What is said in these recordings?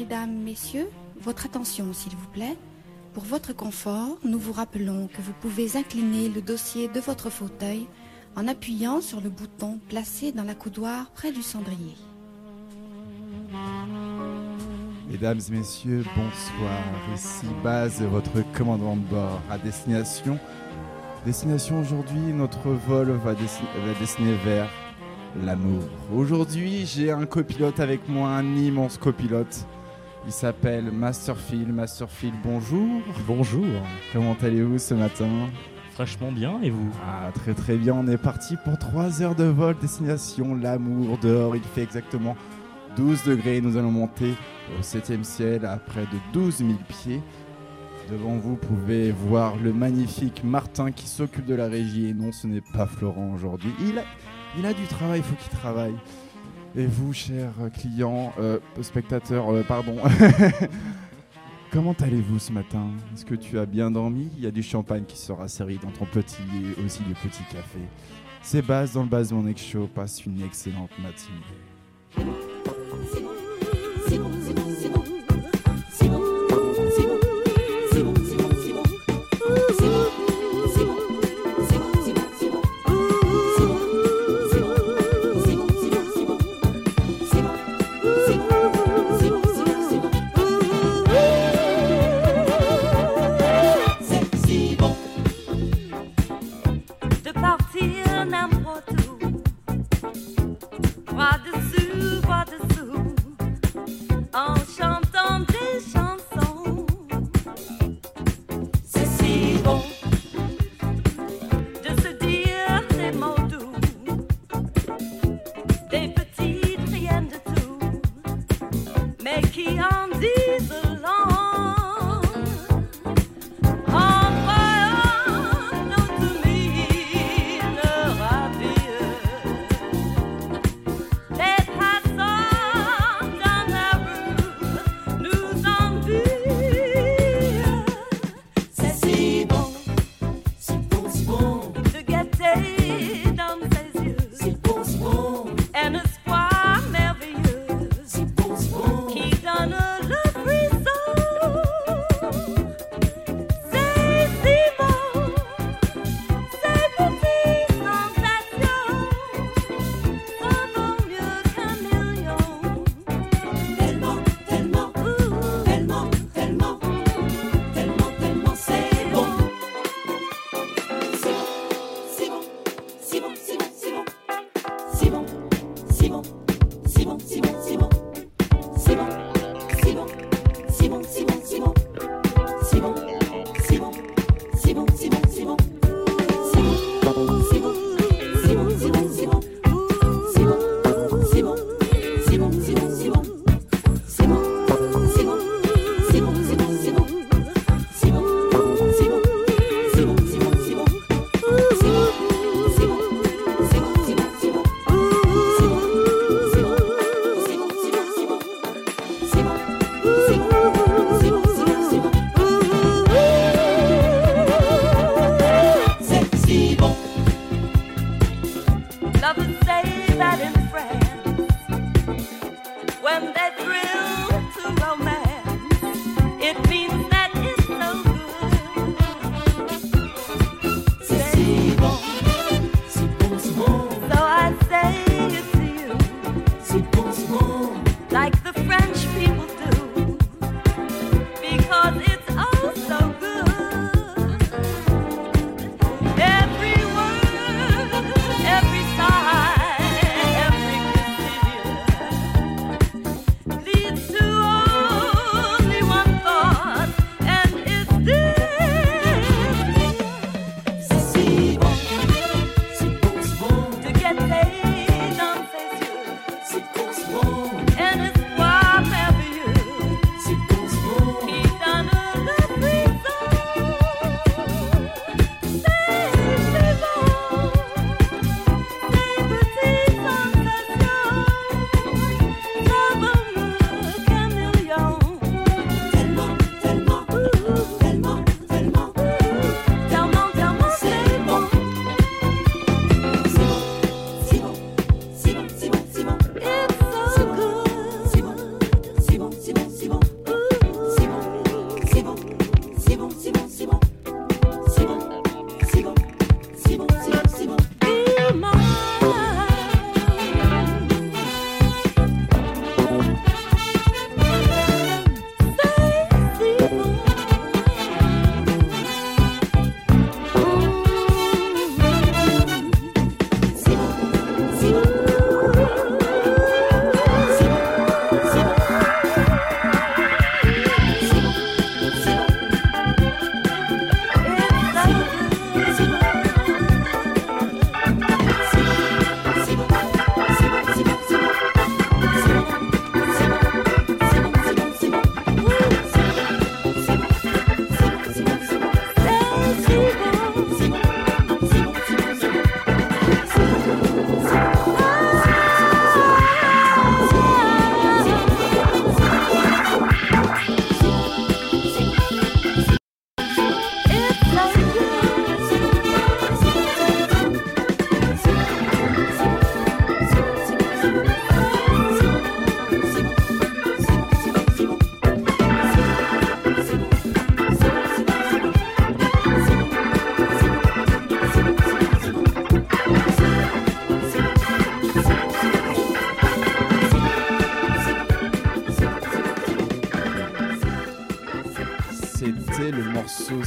Mesdames, Messieurs, votre attention s'il vous plaît. Pour votre confort, nous vous rappelons que vous pouvez incliner le dossier de votre fauteuil en appuyant sur le bouton placé dans la coudoir près du cendrier. Mesdames et messieurs, bonsoir. Ici base votre commandant de bord à destination. Destination aujourd'hui, notre vol va, va dessiner vers l'amour. Aujourd'hui, j'ai un copilote avec moi, un immense copilote. Il s'appelle Masterfield. Masterfield, bonjour. Bonjour. Comment allez-vous ce matin? Vachement bien, et vous? Ah, très très bien. On est parti pour 3 heures de vol, destination l'amour. Dehors, il fait exactement 12 degrés. Nous allons monter au 7 ciel à près de 12 000 pieds. Devant vous, vous pouvez voir le magnifique Martin qui s'occupe de la régie. Et non, ce n'est pas Florent aujourd'hui. Il, a, du travail, il faut qu'il travaille. Et vous, chers clients, euh, spectateurs, euh, pardon, comment allez-vous ce matin? Est-ce que tu as bien dormi? Il y a du champagne qui sera servi dans ton petit et aussi du petit café. C'est Baz dans le Baz Mon Show. Passe une excellente matinée.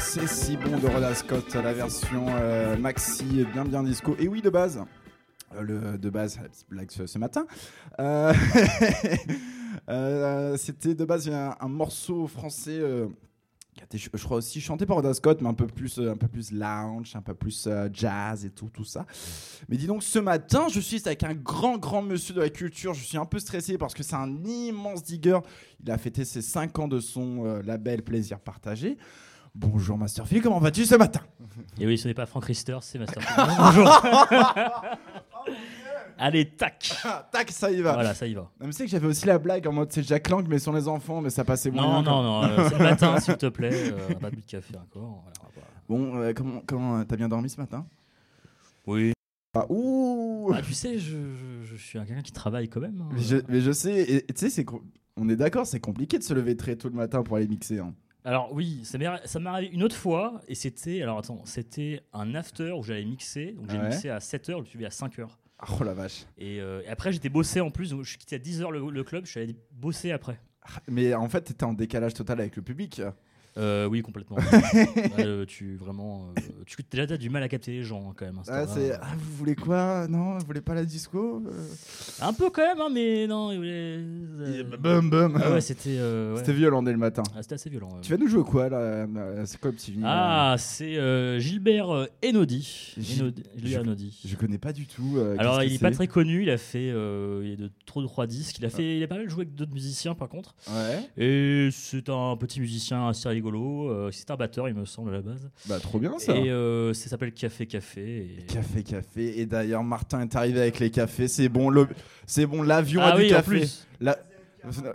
C'est si bon de Rhoda Scott, la version euh, maxi bien bien disco. Et oui, de base, euh, le, de base, la petite blague ce, matin, euh, c'était de base un, morceau français. qui a été, je, crois aussi chanté par Rhoda Scott, mais un peu plus, un peu plus lounge, un peu plus jazz et tout, tout ça. Mais dis donc, ce matin, je suis avec un grand, grand monsieur de la culture. Je suis un peu stressé parce que c'est un immense digger. Il a fêté ses 5 ans de son label Plaisir Partagé. Bonjour Master Phil, comment vas-tu ce matin? Et oui, ce n'est pas Frank Rister, c'est Master. Bonjour. Allez, tac. Tac, ça y va. Voilà, ça y va. Non, mais c'est que j'avais aussi la blague en mode c'est Jack Lang, mais sur les enfants, mais ça passait moins. Non, bien, non, non, euh, c'est le matin, s'il te plaît. euh, on n'a pas bu de café encore. voilà, Bon, euh, comment, comment euh, t'as bien dormi ce matin? Oui. ah, Ouh Ah, tu sais, je, je, je suis un quelqu'un qui travaille quand même. hein. mais, je, mais je sais, et et tu sais, c'est. On est d'accord, c'est compliqué de se lever très tôt le matin pour aller mixer. hein. Alors oui, ça m'est arrivé une autre fois et c'était alors attends, c'était un after où j'allais mixer, donc j'ai Ouais. mixé à 7h, je me suis levé à 5h. Oh la vache. Et, euh, et après j'étais bossé en plus, donc je quitté à 10h le, le club, je suis allé bosser après. Ah, Mais en fait, t'étais en décalage total avec le public. Euh, oui, complètement. Euh, tu vraiment euh, tu déjà t'as du mal à capter les gens hein, quand même. hein, Ah, ah, vous voulez quoi? Non, vous voulez pas la disco? Un peu quand même hein, mais non, il voulait- euh, Bum bum. ah ouais, c'était ouais. C'était violent dès le matin. Ah, c'était assez violent. Tu vas nous jouer quoi là C'est quoi le petit vinyle Ah, c'est Gilbert Enodi. Gil- Enodi- Gilbert je- Enodi. Je connais pas du tout. Alors, il est pas très connu. Il a fait, il est de trop de trois disques. Il a fait, il a pas mal joué avec d'autres musiciens par contre. Ouais. Et c'est un petit musicien assez rigolo. euh, c'est un batteur, il me semble à la base. Bah trop bien ça. Et euh, ça s'appelle Café Café. et- Café, café. Et d'ailleurs, Martin est arrivé avec les cafés. C'est bon, le... c'est bon, l'avion Ah a oui, du en café. plus. La...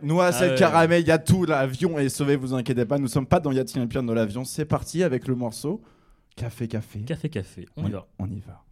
Noisette, Ah ouais. caramel, il y a tout. L'avion est sauvé, vous inquiétez pas. Nous sommes pas dans Yati Pierre dans l'avion. C'est parti avec le morceau Café, café. Café Café. On y va. On y va.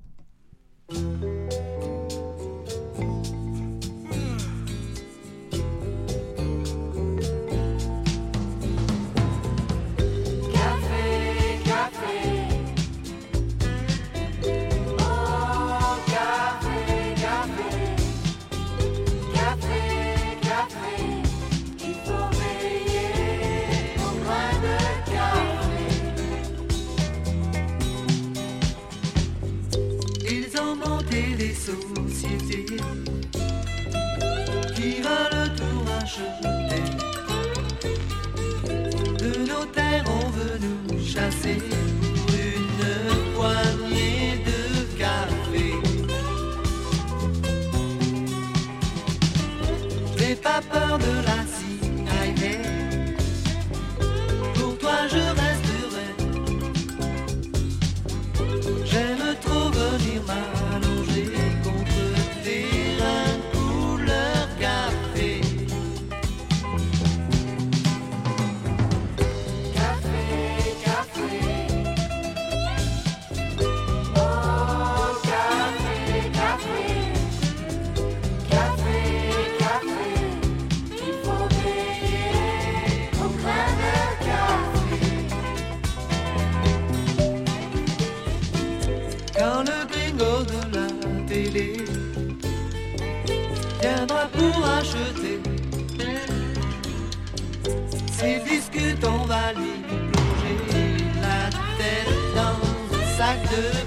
Une poignée de café. J'ai pas peur de la viendra pour acheter ses disques, on va plonger la tête dans un sac de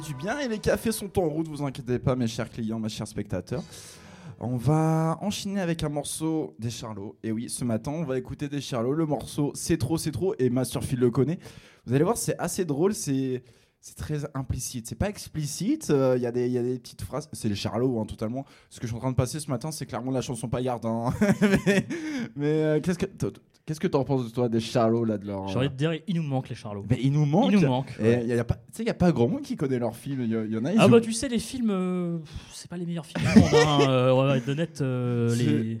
du bien et les cafés sont en route, vous inquiétez pas, mes chers clients, mes chers spectateurs. On va enchaîner avec un morceau des Charlots. Et oui, ce matin, on va écouter des Charlots. Le morceau C'est trop, c'est trop. Et Masterfield le connaît. Vous allez voir, c'est assez drôle. C'est. C'est très implicite, c'est pas explicite. euh, Il y, a des- il y a des petites phrases. C'est les Charlots, hein, totalement. Ce que je suis en train de passer ce matin, c'est clairement la chanson paillarde. mais mais, euh, qu'est-ce que qu'est-ce que t'en penses de toi des Charlots là de leur. J'ai envie de dire, il nous manque les Charlots. Mais il nous manque. Il nous manque. Et il y a pas, tu sais, il y a pas grand monde qui connaît leurs films. Il y, en a. Ah ont- bah tu sais les films, euh, c'est pas les meilleurs films du monde. Hein, euh, on va être honnête, euh, les...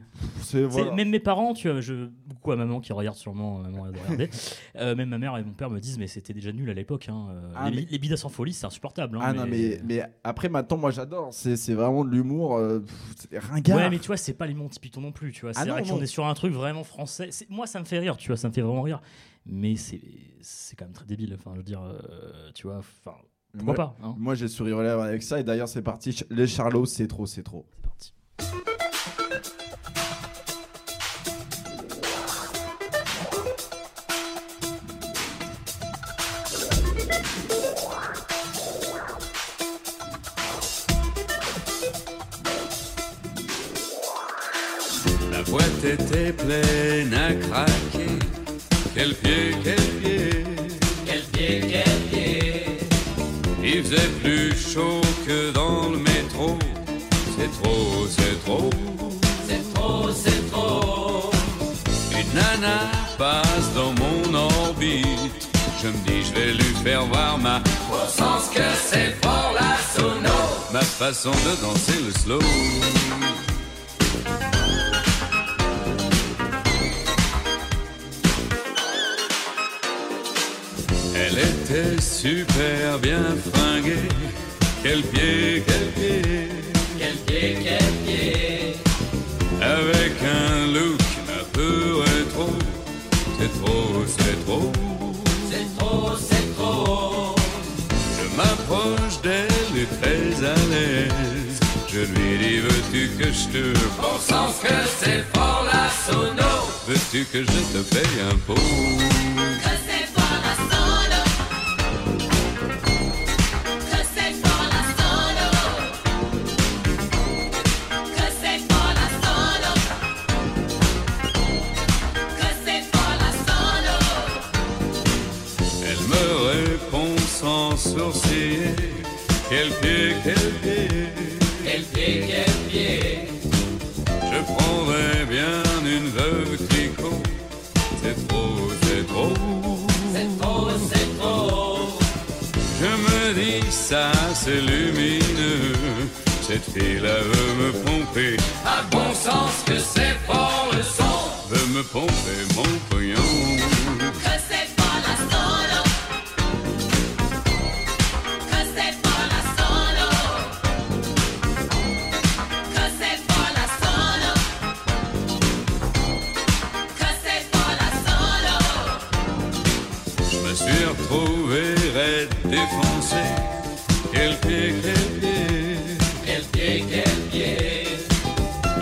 voilà. Même mes parents, tu vois, je... beaucoup à maman qui regarde sûrement, euh, maman doit regarder. Euh, même ma mère et mon père me disent mais c'était déjà nul à l'époque. Hein. euh, Ah, les, mais- les Bidas en folie, c'est insupportable. hein, Ah non mais mais après maintenant moi j'adore. C'est c'est vraiment de l'humour. euh, ringard. Ouais, mais tu vois, c'est pas les Monty Python non plus, tu vois. Ah C'est non, vrai qu'on est sur un truc vraiment français. Moi, ça me fait rire, tu vois, ça me fait vraiment rire. Mais c'est quand même très débile. Enfin, je veux dire, euh, tu vois, enfin, pourquoi moi, pas hein. Moi j'ai souri aux lèvres avec ça et d'ailleurs c'est parti. Les Charlots c'est trop c'est trop. C'est parti. Boîte était pleine à craquer. Quel pied, quel pied, Quel pied, quel pied il faisait plus chaud que dans le métro. C'est trop, c'est trop. C'est trop, c'est trop Une nana passe dans mon orbite. Je me dis, je vais lui faire voir ma sens que c'est fort la sono ma façon de danser le slow. Elle était super bien fringuée. Quel pied, quel pied, Quel pied, quel pied avec un look un peu rétro. C'est trop, c'est trop. C'est trop, c'est trop Je m'approche d'elle et très à l'aise. Je lui dis veux-tu que je te Au sens que c'est fort la sono Veux-tu que je te paye un pot? C'est lumineux. Cette fille-là veut me pomper, À bon sens que c'est fort le son veut me pomper mon pognon.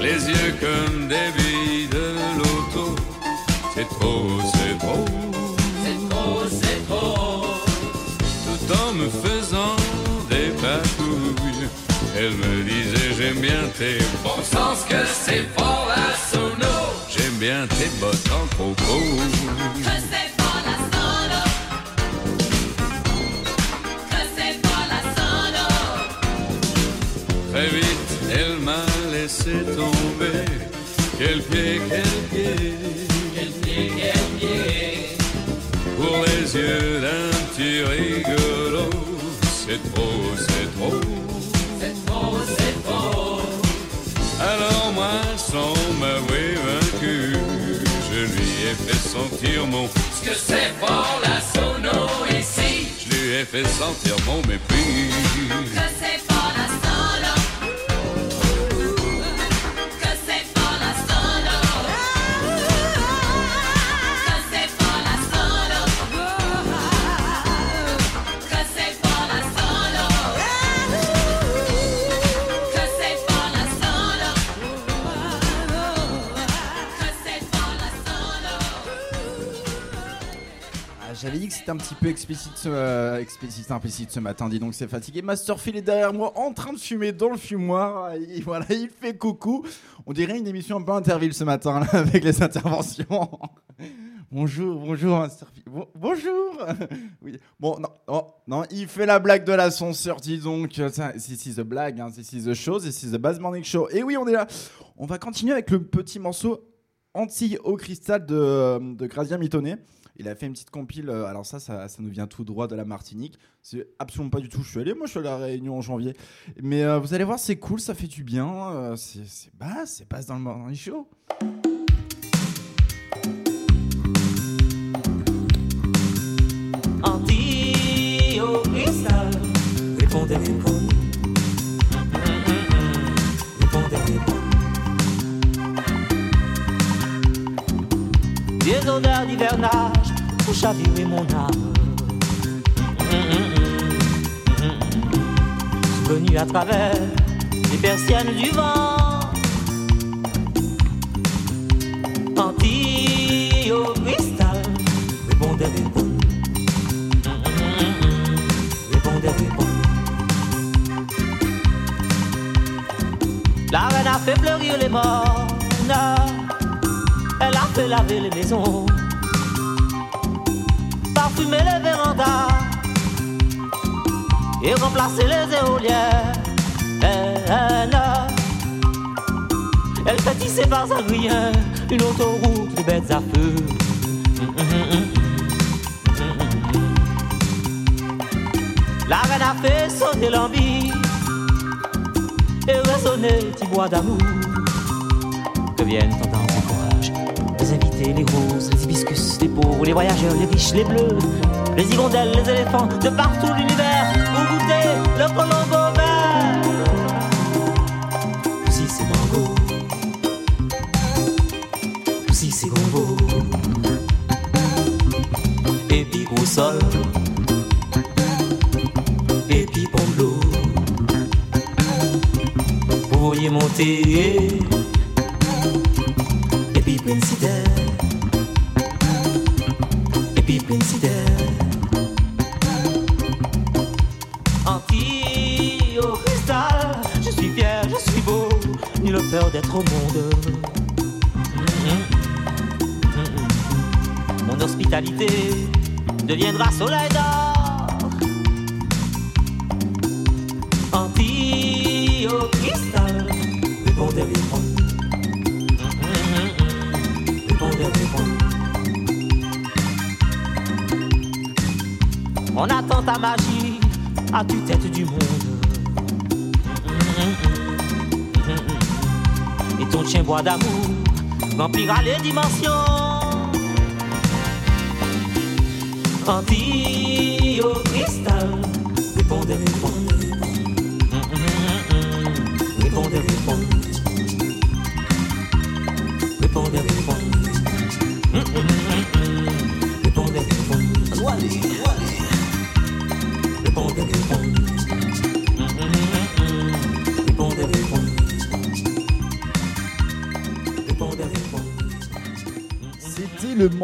Les yeux comme des billes de loto. C'est trop, c'est trop. C'est trop, c'est trop Tout en me faisant des patouilles, elle me disait j'aime bien tes Bon sens que c'est fort la sono j'aime bien tes bottes en coco. Pied, quel pied, Quel pied, quel pied pour les yeux d'un petit rigolo. C'est trop, c'est trop. C'est trop, c'est trop Alors moi, sans m'avouer vaincu, je lui ai fait sentir mon, Ce que c'est fort la sono ici je lui ai fait sentir mon mépris. Que c'est J'avais dit que c'était un petit peu explicite euh, explicite, implicite ce matin, dis donc c'est fatigué. Masterfield est derrière moi en train de fumer dans le fumoir. Voilà, il fait coucou. On dirait une émission un peu interville ce matin avec les interventions. bonjour, bonjour Masterfield. Bon- bonjour. oui. Bon, non, oh, non, il fait la blague de l'ascenseur, dis donc. This is the blague, hein. this is the show, this is the Baz Morning Show. Et oui, on est là. On va continuer avec le petit morceau Antilles au cristal de, de Gradien. Il a fait une petite compile. euh, Alors, ça, ça, nous vient tout droit de la Martinique. C'est absolument pas du tout. Je suis allé, moi, je suis à la Réunion en janvier. Mais euh, vous allez voir, c'est cool, ça fait du bien. euh, c'est basse, c'est basse dans le morning show. Répondez. Des odeurs d'hivernage chavirer mon âme. Venu à travers les persiennes du vent. Antilles au cristal. Répondez, répondez. Répondez, répondez. La reine a fait fleurir les morts. Elle a fait laver les maisons. Parfumer les vérandas. Et remplacer les éoliennes. Elle, fait tisser par Saint-Grien une autoroute de bêtes à feu. La reine a fait sonner l'envie et résonner petit bois d'amour. Que viennent entendre du courage les invités, les roses, les hibiscus, les pauvres, les voyageurs, les riches, les bleus, les hirondelles, les éléphants de partout l'univers pour goûter le colombo vert. Si c'est mango, si c'est gombo, et puis gros sol et puis. Vous voyez monter le peur d'être au monde. Mon hospitalité deviendra soleil à tue-tête du monde? Et ton chien bois d'amour remplira les dimensions. Antilles au cristal. Répondez,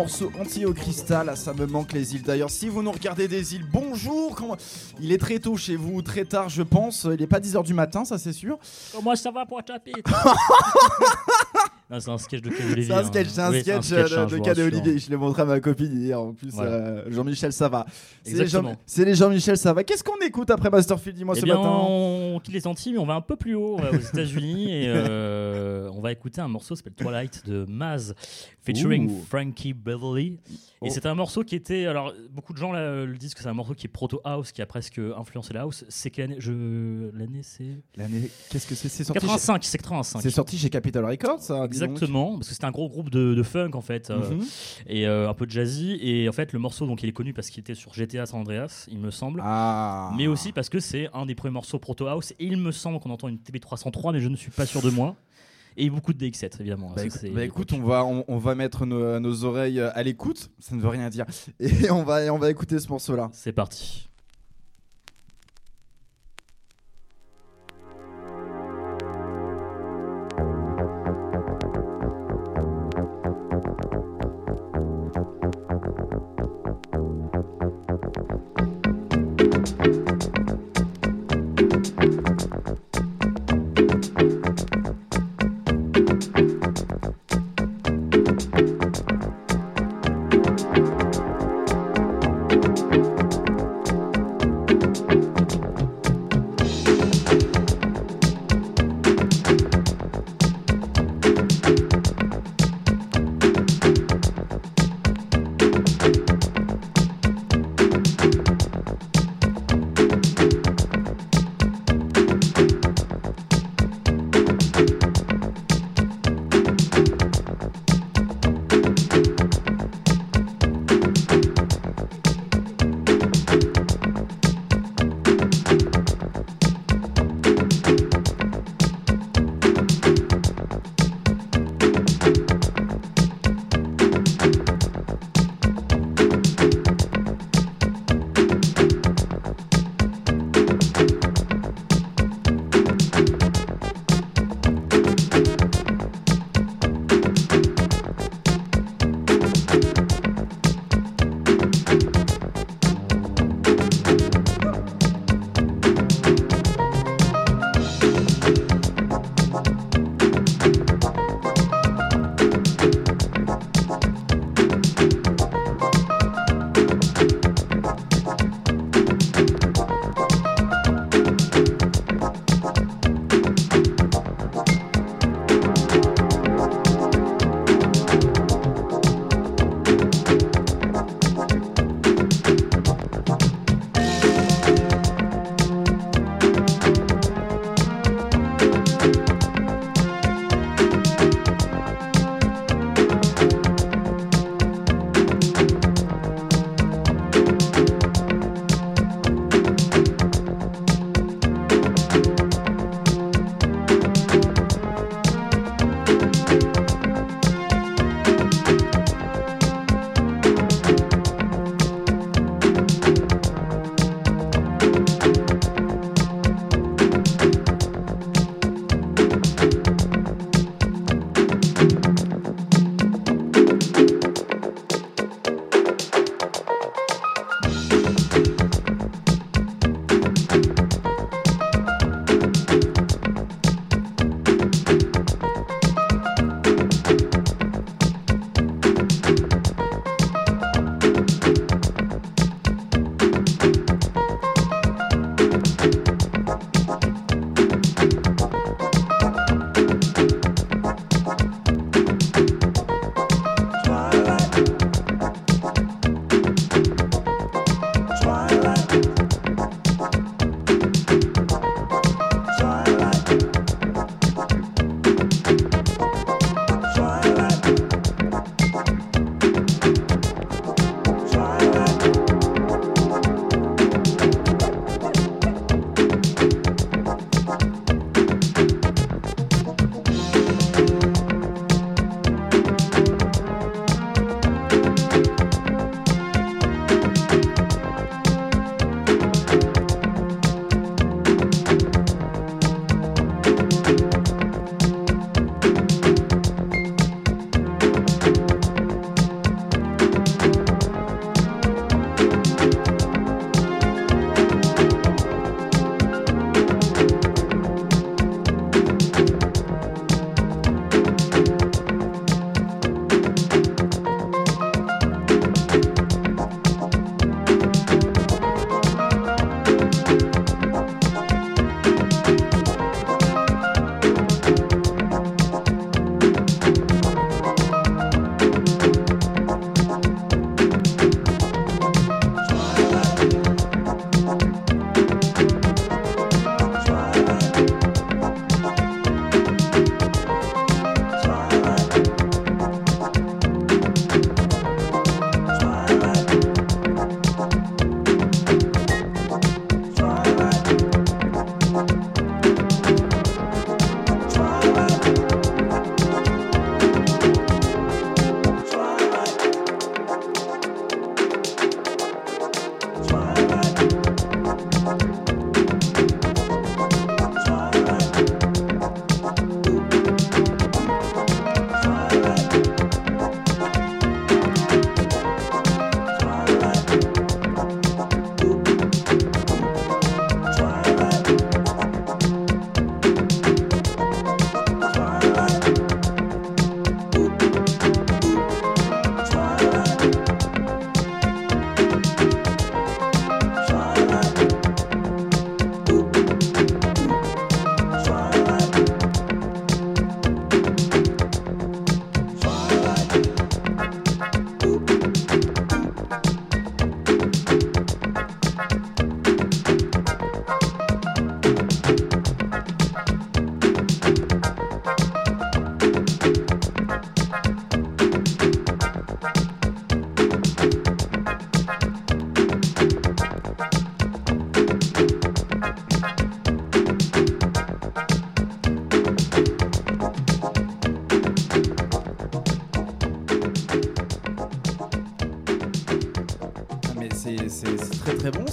morceau anti au cristal. Ça me manque les îles d'ailleurs. Si vous nous regardez des îles, bonjour. Comment... Il est très tôt chez vous, très tard, je pense. Il n'est pas 10h du matin, ça c'est sûr. Comment ça va pour c'est un sketch de Cadet Olivier. C'est un hein. sketch, c'est un Oui, sketch, hein, euh, de rassure. Olivier. Je l'ai montré à ma copine hier. En plus, Voilà. euh, Jean-Michel Sava. C'est les, Exactement. Jean- c'est les Jean-Michel Sava. Qu'est-ce qu'on écoute après Masterfield Dis-moi Eh ce bien, matin. on quitte les Antilles, mais on va un peu plus haut, on va aux États-Unis et euh, on va écouter un morceau qui s'appelle Twilight de Maz, featuring Ouh. Frankie Beverly. Oh. Et c'est un morceau qui était. Alors, beaucoup de gens là, le disent que c'est un morceau qui est proto-house, qui a presque influencé la house. C'est quelle année? Je... L'année, c'est. L'année, qu'est-ce que c'est? C'est sorti, chez... 85, c'est 85. c'est sorti chez Capitol Records, ça. Exactement, parce que c'était un gros groupe de, de funk en fait, euh, Mhm. et euh, un peu de jazzy. Et en fait, le morceau, donc il est connu parce qu'il était sur GTA San Andreas, il me semble. Ah. Mais aussi parce que c'est un des premiers morceaux proto house. Et il me semble qu'on entend une TB303, mais je ne suis pas sûr de moi. Et beaucoup de DX7, évidemment. Bah, écoute, c'est bah, écoute, l'époque. on va, on, on va mettre nos, nos oreilles à l'écoute. Ça ne veut rien dire. Et on va, on va écouter ce morceau-là. C'est parti.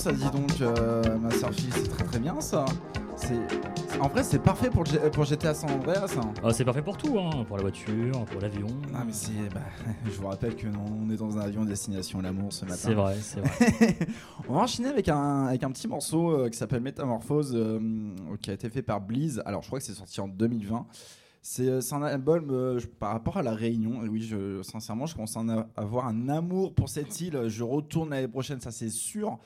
Ça, dis donc, euh, ma sœur fille, c'est très très bien ça. C'est en vrai, c'est parfait pour, G- pour GTA San Andreas. hein. Ah, c'est parfait pour tout, hein, pour la voiture, pour l'avion. Ah mais c'est, bah, je vous rappelle que non, on est dans un avion destination l'amour ce matin. C'est vrai, c'est vrai. On va enchaîner avec un, avec un petit morceau euh, qui s'appelle Métamorphose, euh, qui a été fait par Bleeze. Alors, je crois que c'est sorti en 2020. C'est c'est un album euh, par rapport à La Réunion. Et oui, je, sincèrement, je commence à avoir un amour pour cette île. Je retourne l'année prochaine, ça c'est sûr.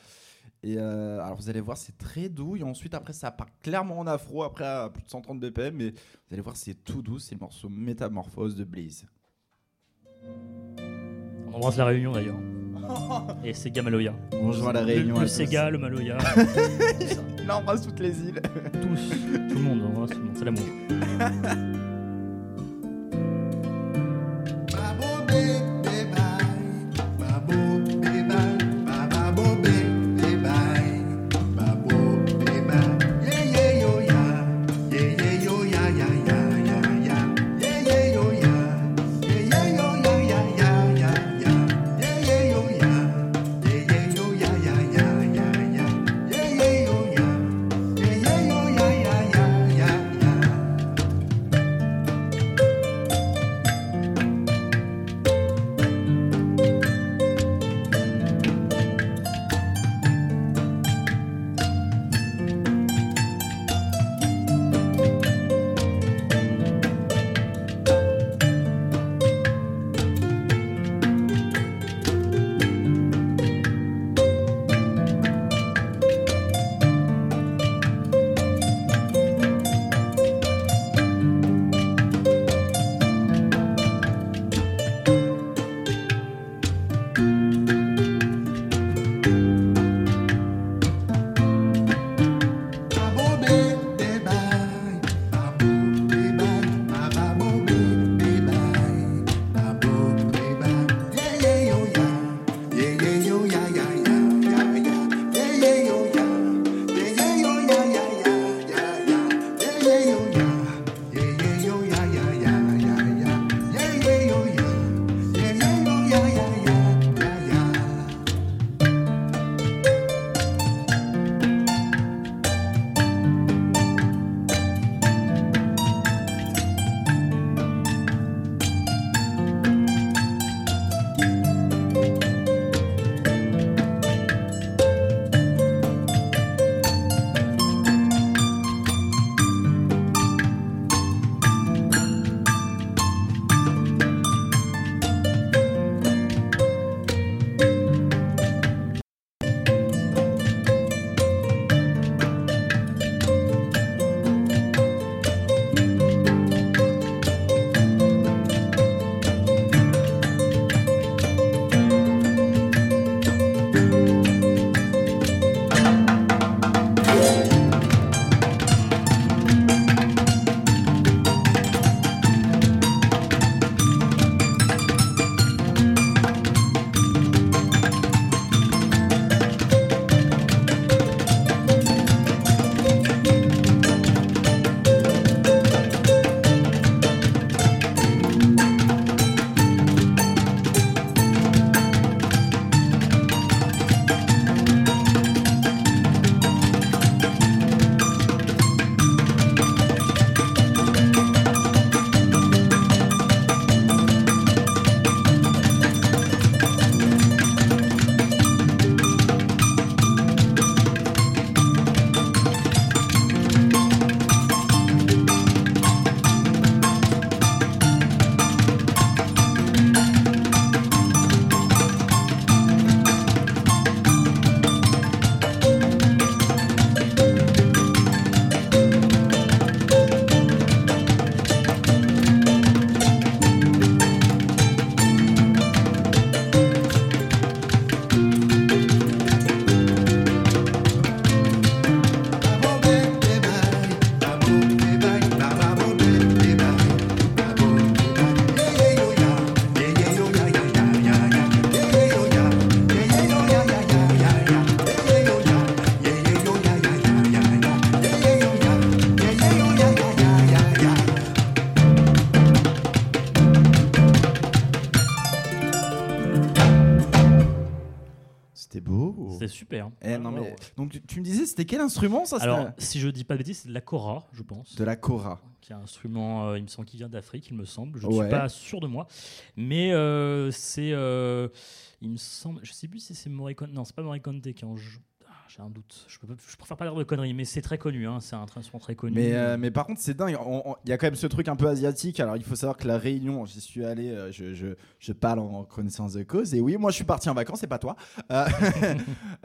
Et euh, alors, vous allez voir, c'est très doux. Et ensuite, après, ça part clairement en afro, après à plus de 130 BPM. Mais vous allez voir, c'est tout doux. C'est le morceau Métamorphose de Bleeze. On embrasse la Réunion d'ailleurs. Et Sega Maloya. Bonjour à La Le- Réunion. Le, tous. Sega, le Maloya. Il embrasse toutes les îles. Tous. Tout le monde, on embrasse tout le monde. C'est l'amour. Donc tu, tu me disais, c'était quel instrument ça Alors, si je dis pas de bêtises, c'est de la kora, je pense. De la kora. qui est un instrument, euh, il me semble, qui vient d'Afrique, il me semble. Je ne Ouais. suis pas sûr de moi. Mais euh, c'est. euh, il me semble. Je sais plus si c'est Morricone. Non, c'est pas Morricone qui en joue. J'ai un doute. Je, peux je préfère pas dire de conneries, mais c'est très connu. hein, C'est un instrument très connu. Mais, euh, mais par contre, c'est dingue. Il y a quand même ce truc un peu asiatique. Alors, il faut savoir que la Réunion, j'y suis allé, euh, je, je, je parle en connaissance de cause. Et oui, moi, je suis parti en vacances, c'est pas toi.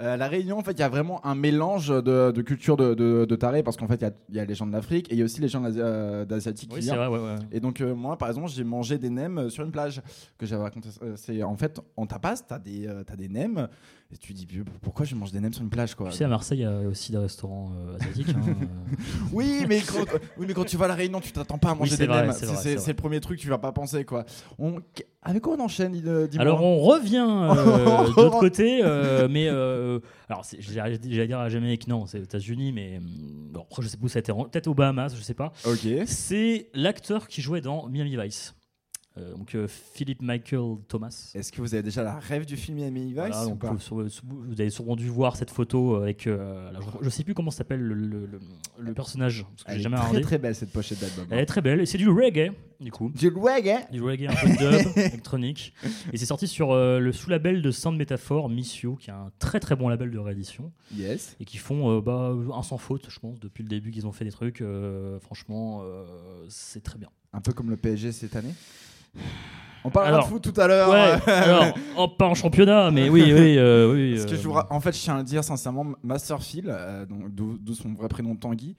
Euh, la Réunion, en fait, il y a vraiment un mélange de, de culture de, de, de tarés parce qu'en fait, il y y, a les gens de l'Afrique et il y a aussi les gens d'Asi- d'asiatique oui, qui viennent. ouais, ouais. Et donc, moi, par exemple, j'ai mangé des nems sur une plage que j'avais raconté. C'est en fait, en tapas, t'as des, t'as des nems. Et tu dis, pourquoi je mange des nems sur une plage quoi Tu sais, à Marseille, il y a aussi des restaurants euh, asiatiques. hein, euh. Oui, mais quand, oui, mais quand tu vas à la Réunion, tu t'attends pas à manger des vrai, nems. c'est le premier truc que tu vas pas penser quoi. On... Avec quoi on enchaîne dis-moi Alors on revient euh, de l'autre côté, euh, mais euh, alors j'allais dire à la Jamaïque, non, c'est aux États-Unis, mais bon, après je sais pas où ça a été, peut-être aux Bahamas, je sais pas. Ok. C'est l'acteur qui jouait dans Miami Vice, Euh, donc euh, Philip Michael Thomas. Est-ce que vous avez déjà la rêve du film Miami Vice Voilà, ou donc, vous, vous avez sûrement dû voir cette photo avec, euh, alors, je, je sais plus comment s'appelle le, le- le- le personnage, parce que Elle est jamais très regardé. très belle cette pochette d'album. Elle est très belle, et c'est du reggae, du coup. Du reggae Du reggae un peu de dub électronique. Et c'est sorti sur le sous-label de Sound Metaphor, Miss You, qui est un très très bon label de réédition. Yes. Et qui font bah, un sans faute, je pense, depuis le début qu'ils ont fait des trucs. franchement, c'est très bien. Un peu comme le PSG cette année. On parlera Alors, de foot tout à l'heure. Ouais, alors, oh, pas en championnat, mais oui, oui, euh, oui. Parce que euh, je vous ra- En fait, je tiens à le dire sincèrement, Phil, euh, d'où son vrai prénom Tanguy,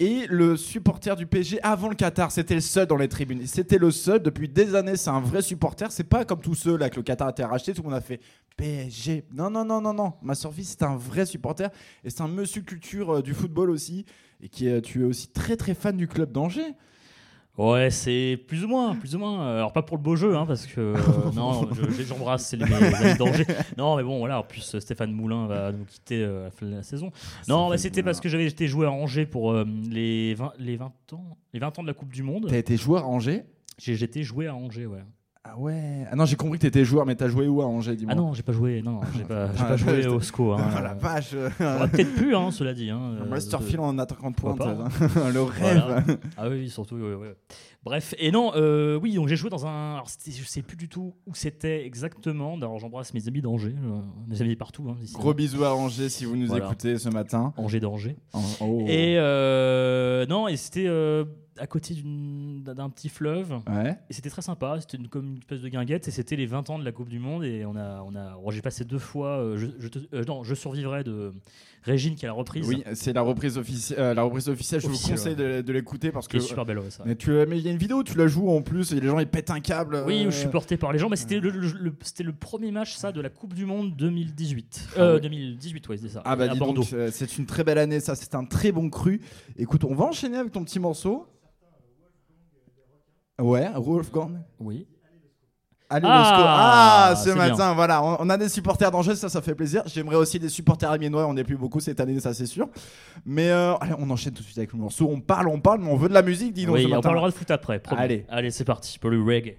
et le supporter du PSG avant le Qatar. C'était le seul dans les tribunes. C'était le seul depuis des années. C'est un vrai supporter. C'est pas comme tous ceux là que le Qatar a été racheté. Tout le monde a fait PSG. Non, non, non, non, non. Phil, c'est un vrai supporter. Et c'est un monsieur culture du football aussi. Et qui est, tu es aussi très très fan du club d'Angers. Ouais, c'est plus ou moins, plus ou moins. Euh, Alors pas pour le beau jeu, hein, parce que euh, non, je- je- j'embrasse c'est les amis d'Angers. Non, mais bon, voilà. En plus, Stéphane Moulin va nous quitter euh, à la fin de la saison. Non, mais c'était parce que j'avais été joué à Angers pour euh, les 20, les 20 ans, les 20 ans de la Coupe du Monde. T'as été joueur à Angers? J'ai j'étais joué à Angers, ouais. Ah ouais. Ah non, j'ai compris que t'étais joueur, mais t'as joué où à Angers, dis-moi Ah non, j'ai pas joué. Non, j'ai pas, j'ai Ah, pas joué je- au SCO. Hein. Ah la vache. J'aurais peut-être pu, hein, cela dit. Hein, euh, de- Phil en attaquant de pointe. Pourquoi hein. le rêve. Voilà. Ah oui, surtout. ouais, ouais. Bref, et non, euh, oui, donc j'ai joué dans un. Alors, je sais plus du tout où c'était exactement. Alors, j'embrasse mes amis d'Angers, euh, mes amis partout. Hein, ici. Gros bisous à Angers si vous nous Voilà. écoutez ce matin. Angers d'Angers. En- oh. Et euh, non, et c'était euh, à côté d'un petit fleuve. Ouais. Et c'était très sympa, c'était une, comme une espèce de guinguette, et c'était les 20 ans de la Coupe du Monde, et on a, on a, j'ai passé deux fois, euh, je, je, te- euh, non, je survivrai de Régine qui a la reprise, Oui, c'est la reprise officielle. euh, la reprise officielle. Je vous conseille de, de l'écouter parce que. est super belle, ouais, ça. Mais tu, mais il y a une vidéo où tu la joues en plus et les gens ils pètent un câble. Oui, euh, je suis porté par les gens, mais c'était le, le- le- c'était le premier match ça de la Coupe du Monde 2018. Ah ouais. 2018, ouais, c'est ça. Ah bah dis donc, c'est une très belle année, ça, c'est un très bon cru. Écoute, on va enchaîner avec ton petit morceau. Ouais, Wolfgang. Oui. Allez, Ah. Ah, ce matin, voilà, on, on a des supporters d'Angers, ça, ça fait plaisir. J'aimerais aussi des supporters amiénois, on n'est plus beaucoup cette année, ça c'est sûr. Mais euh, allez, on enchaîne tout de suite avec le morceau. On parle, on parle, mais on veut de la musique, dis donc. Oui, ce on matin. parlera de foot après. promis. Allez. Allez, c'est parti pour le reggae.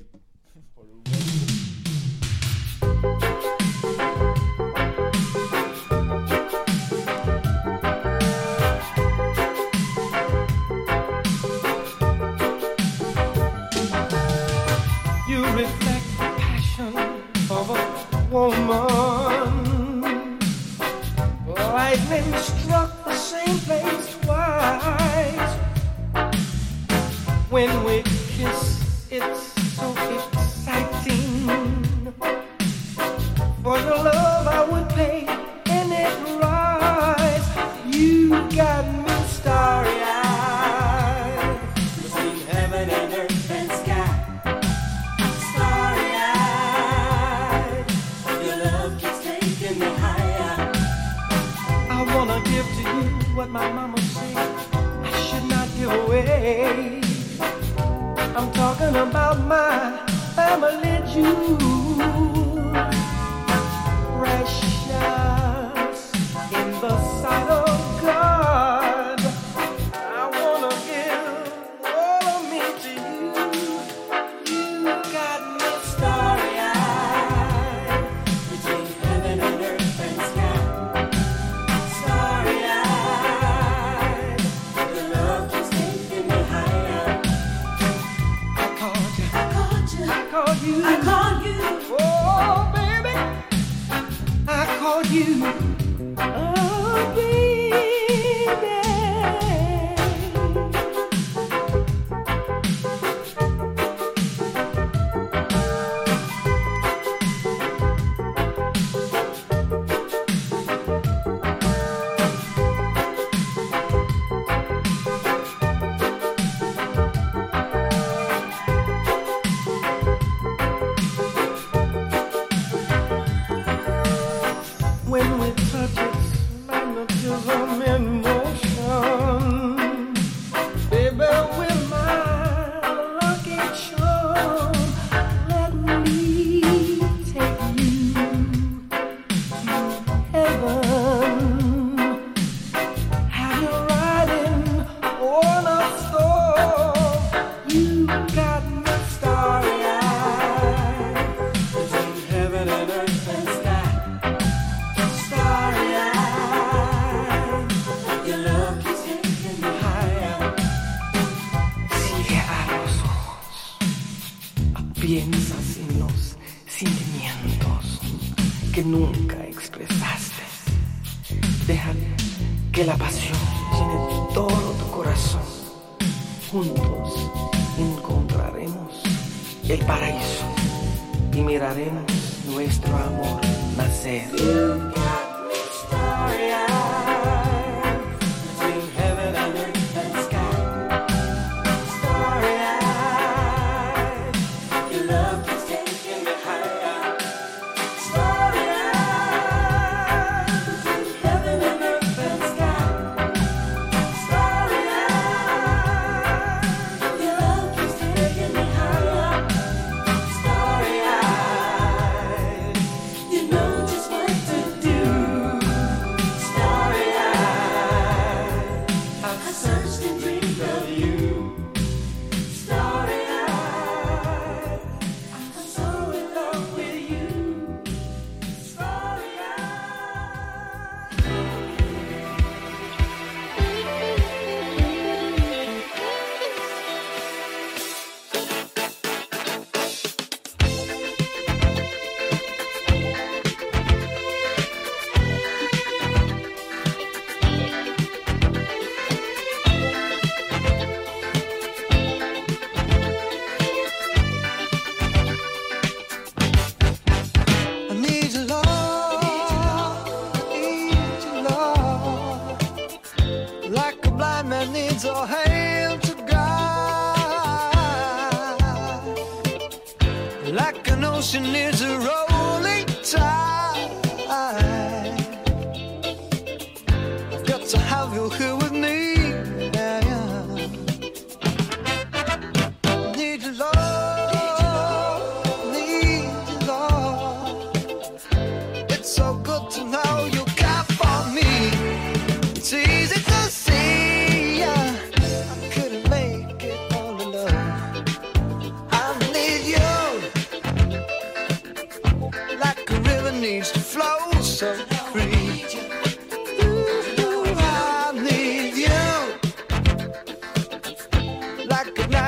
Same place twice. When we my family jewels,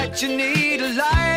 Like a night you need a light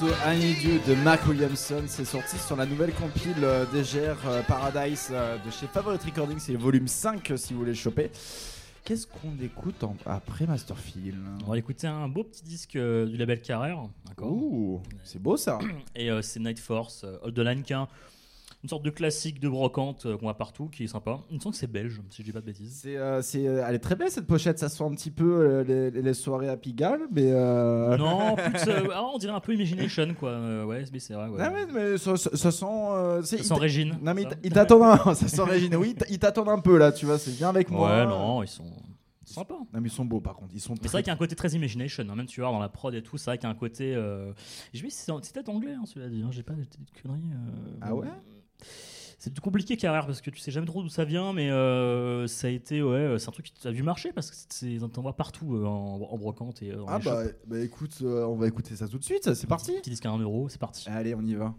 morceau I Need You de Mark Williamson. C'est sorti sur la nouvelle compile euh, DGR euh, Paradise euh, de chez Favorite Recording. C'est le volume 5 euh, si vous voulez le choper. Qu'est-ce qu'on écoute en- après Masterfield On va écouter un beau petit disque euh, du label Carrère. Ouh, c'est beau ça. Et euh, c'est Night Force, Old Line, une sorte de classique de brocante euh, qu'on voit partout, qui est sympa. Il me semble que c'est belge, si je dis pas de bêtises. C'est, euh, c'est, euh, elle est très belle cette pochette. Ça sent un petit peu les, les soirées à Pigalle, mais. Non, plus, ah, on dirait un peu Imagination, quoi. Ouais, mais c'est vrai. Ouais. Ah ouais, mais ça, ça- ça sent. Ça sent Régine. Non mais ça. il t'attend un... ça sent Régine. Oui, il t'a- il t'attend un peu là, tu vois. C'est bien avec moi. Ouais, non, ils sont sympas. Non mais ils sont beaux par contre. Ils sont. C'est vrai qu'il y a un côté très imagination, hein, même tu vois dans la prod et tout, c'est vrai qu'il y a un côté. Euh... Je vais c'est c'est peut-être anglais, hein, cela dit, hein, j'ai pas de conneries. euh, Ah ouais? C'est plus compliqué carrière parce que tu sais jamais trop d'où ça vient, mais euh, ça a été, ouais, c'est un truc qui a vu marcher parce que c'est- t'en vois partout euh, en, en brocante et euh, dans Ah les bah, bah écoute, euh, on va écouter ça tout de suite. C'est parti. Petit disque à 1 euro, c'est parti. Allez, on y va.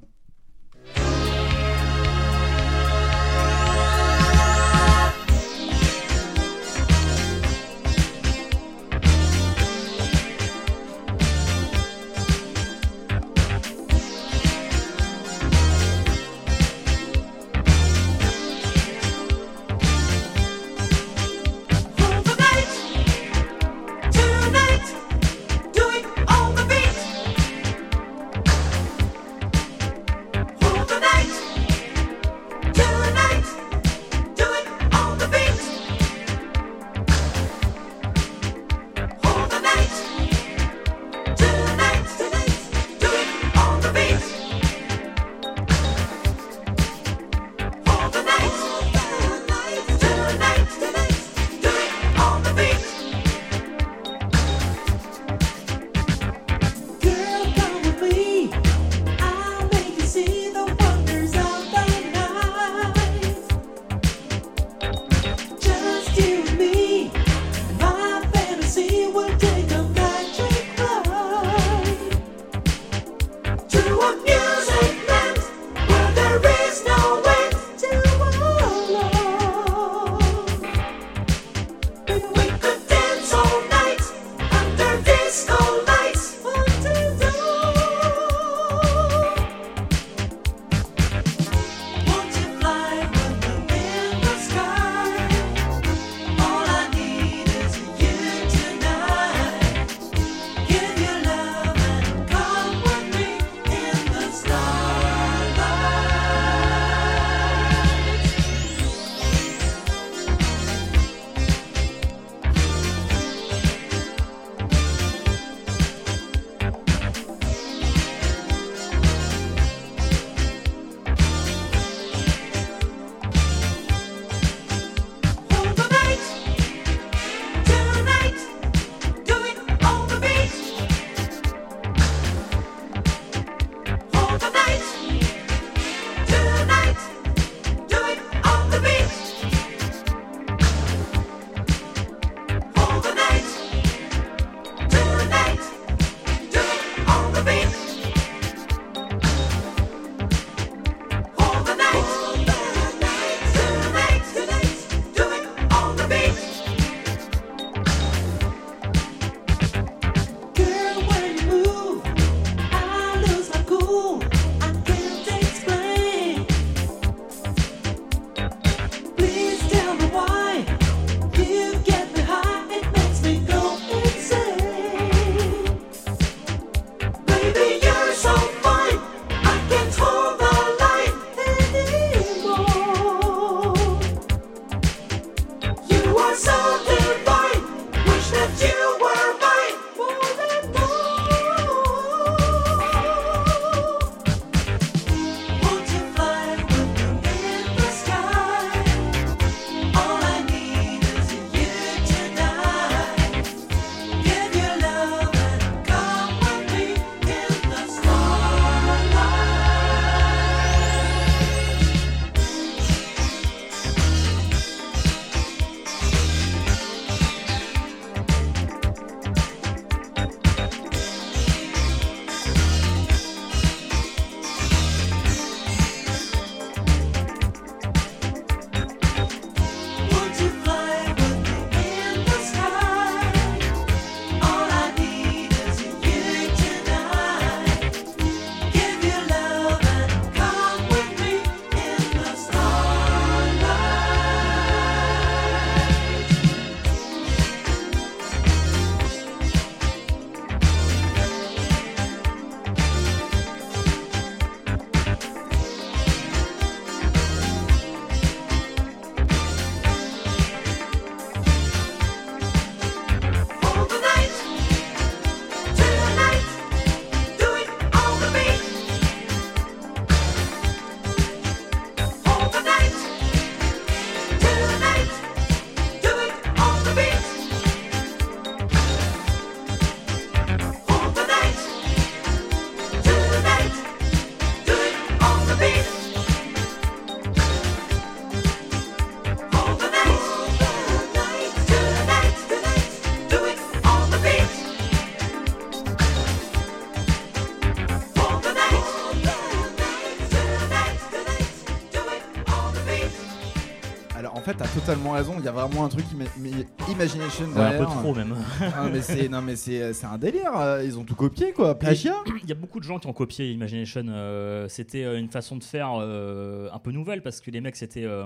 Totalement raison. Il y a vraiment un truc ima- ima- imagination Ouais, un peu trop même. Ah, mais c'est non mais c'est un délire. euh, Ils ont tout copié quoi. Plagiat. Il y a beaucoup de gens qui ont copié Imagination. euh, c'était euh, une façon de faire euh, un peu nouvelle parce que les mecs c'était euh,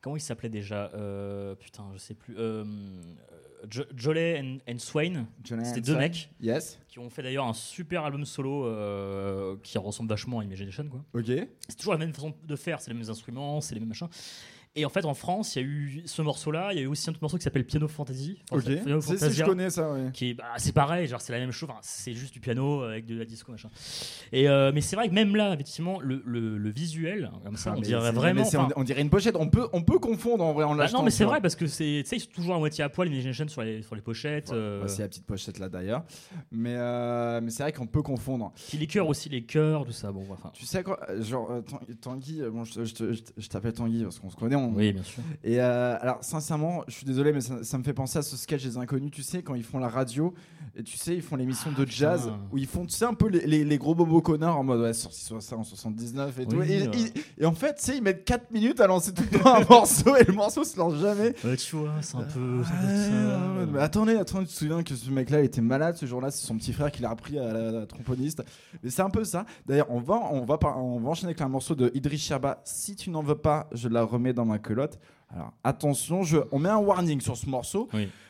comment ils s'appelaient déjà Putain, je sais plus. Jo- Jolet and, and Swain. C'était deux mecs Yes. qui ont fait d'ailleurs un super album solo euh, qui ressemble vachement à Imagination quoi. Ok. C'est toujours la même façon de faire, c'est les mêmes instruments, c'est les mêmes machins. Et en fait, en France, il y a eu ce morceau-là, il y a eu aussi un autre morceau qui s'appelle Piano Fantasy. Ok. Piano c'est- Fantasia, je connais ça. Ouais. qui est- bah, c'est pareil, genre c'est la même chose, enfin, c'est juste du piano avec de la disco machin. Et euh, mais c'est vrai que même là, effectivement, le, le, le visuel, comme ça, Ah, on dirait vraiment. on, on dirait une pochette. On peut on peut confondre en vrai en bah non, mais c'est vrai parce que c'est, tu sais, ils sont toujours à moitié à poil, Imagination sur les sur les pochettes. euh, c'est la petite pochette là d'ailleurs. Mais euh, mais c'est vrai qu'on peut confondre. puis les chœurs aussi, les chœurs, tout ça. Bon, enfin. Tu sais quoi, euh, genre euh, Tan- Tanguy, euh, bon, je, je t'appelle Tanguy parce qu'on se connaît. On, Oui, bien sûr. Et euh, alors, sincèrement, je suis désolé, mais ça, ça me fait penser à ce sketch des inconnus, tu sais, quand ils font la radio, et tu sais, ils font l'émission de jazz, putain. où ils font, tu sais, un peu les, les- les gros bobos connards en mode, ouais, sorti sur ça en 79 et tout. Oui, Et, ouais. ils- et en fait, tu sais, ils mettent 4 minutes à lancer tout le temps un morceau, et le morceau se lance jamais. Ouais, tu vois, c'est un peu. ouais, mais attendez, attendez, tu te souviens que ce mec-là il était malade ce jour-là, c'est son petit frère qui l'a appris à la, la tromboniste. Mais c'est un peu ça. D'ailleurs, on va, on, va on va enchaîner avec un morceau de Idriss Sherba. Si tu n'en veux pas, je la remets dans ma culotte. Alors attention, je, on met un warning sur ce morceau.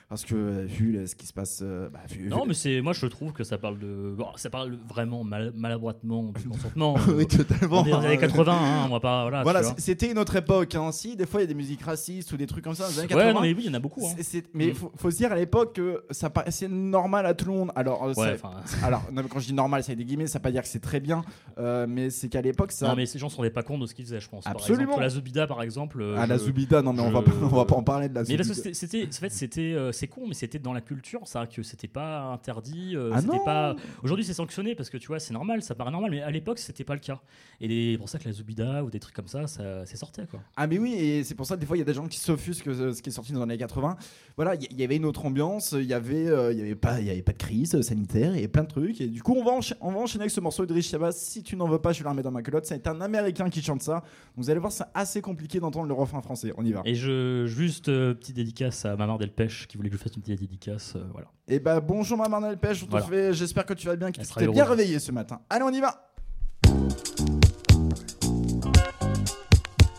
Parce que euh, vu ce qui se passe. euh, bah, vu- Non, vu- mais c'est moi je trouve que ça parle de bon, ça parle vraiment mal- maladroitement du consentement. oui, totalement. Est dans les années 80, hein, on va pas voilà. Voilà, c'était une autre époque. Hein. Si, des fois, il y a des musiques racistes ou des trucs comme ça dans les années Ouais, 80. non mais oui, il y en a beaucoup. hein. Mais Mm. faut, faut se dire à l'époque que ça paraissait normal à tout le monde. Alors, euh, Ouais, alors non, mais quand je dis normal, c'est des guillemets, ça veut pas dire que c'est très bien, euh, mais c'est qu'à l'époque ça. non mais ces gens se rendaient pas compte de ce qu'ils faisaient, je pense. Absolument. Par exemple, la Zubida par exemple. euh, ah la Zubida, non mais on va pas, on va pas en parler de la Mais Zubida. parce que c'était, c'était- en fait, c'était, euh, c'est con, mais c'était dans la culture, ça, que c'était pas interdit, euh, Ah c'était pas. Aujourd'hui, c'est sanctionné parce que tu vois, c'est normal, ça paraît normal, mais à l'époque, c'était pas le cas. Et c'est pour ça que la Zubida ou des trucs comme ça, ça, c'est sortait quoi. Ah mais oui, et c'est pour ça que des fois il y a des gens qui s'offusquent euh, ce qui est sorti dans les années 80. Voilà, il y, avait une autre ambiance, il y avait, euh, y avait pas, il y avait pas de crise sanitaire, il y avait plein de trucs. Et du coup, on va, on va enchaîner avec ce morceau de Rich Chabas. Si tu n'en veux pas, je vais la remettre dans ma culotte. C'est un Américain qui chante ça. Vous allez voir, c'est assez compliqué d'entendre le refrain français. On y va. Et je, juste euh, petite dédicace à Mamar Delpech qui voulait que je fasse une petite dédicace, euh, voilà. Et bah bonjour ma Marnelle Pêche, on te Voilà. fait- j'espère que tu vas bien, que Elle tu sera t'es bien heureuse. réveillé ce matin. Allez, on y va.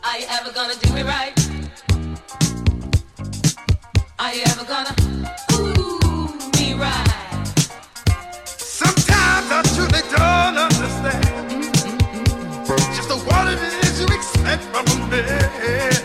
Are you ever gonna do me right? Are you ever gonna ooh me right? Sometimes I truly don't understand just what it is you expect from a man.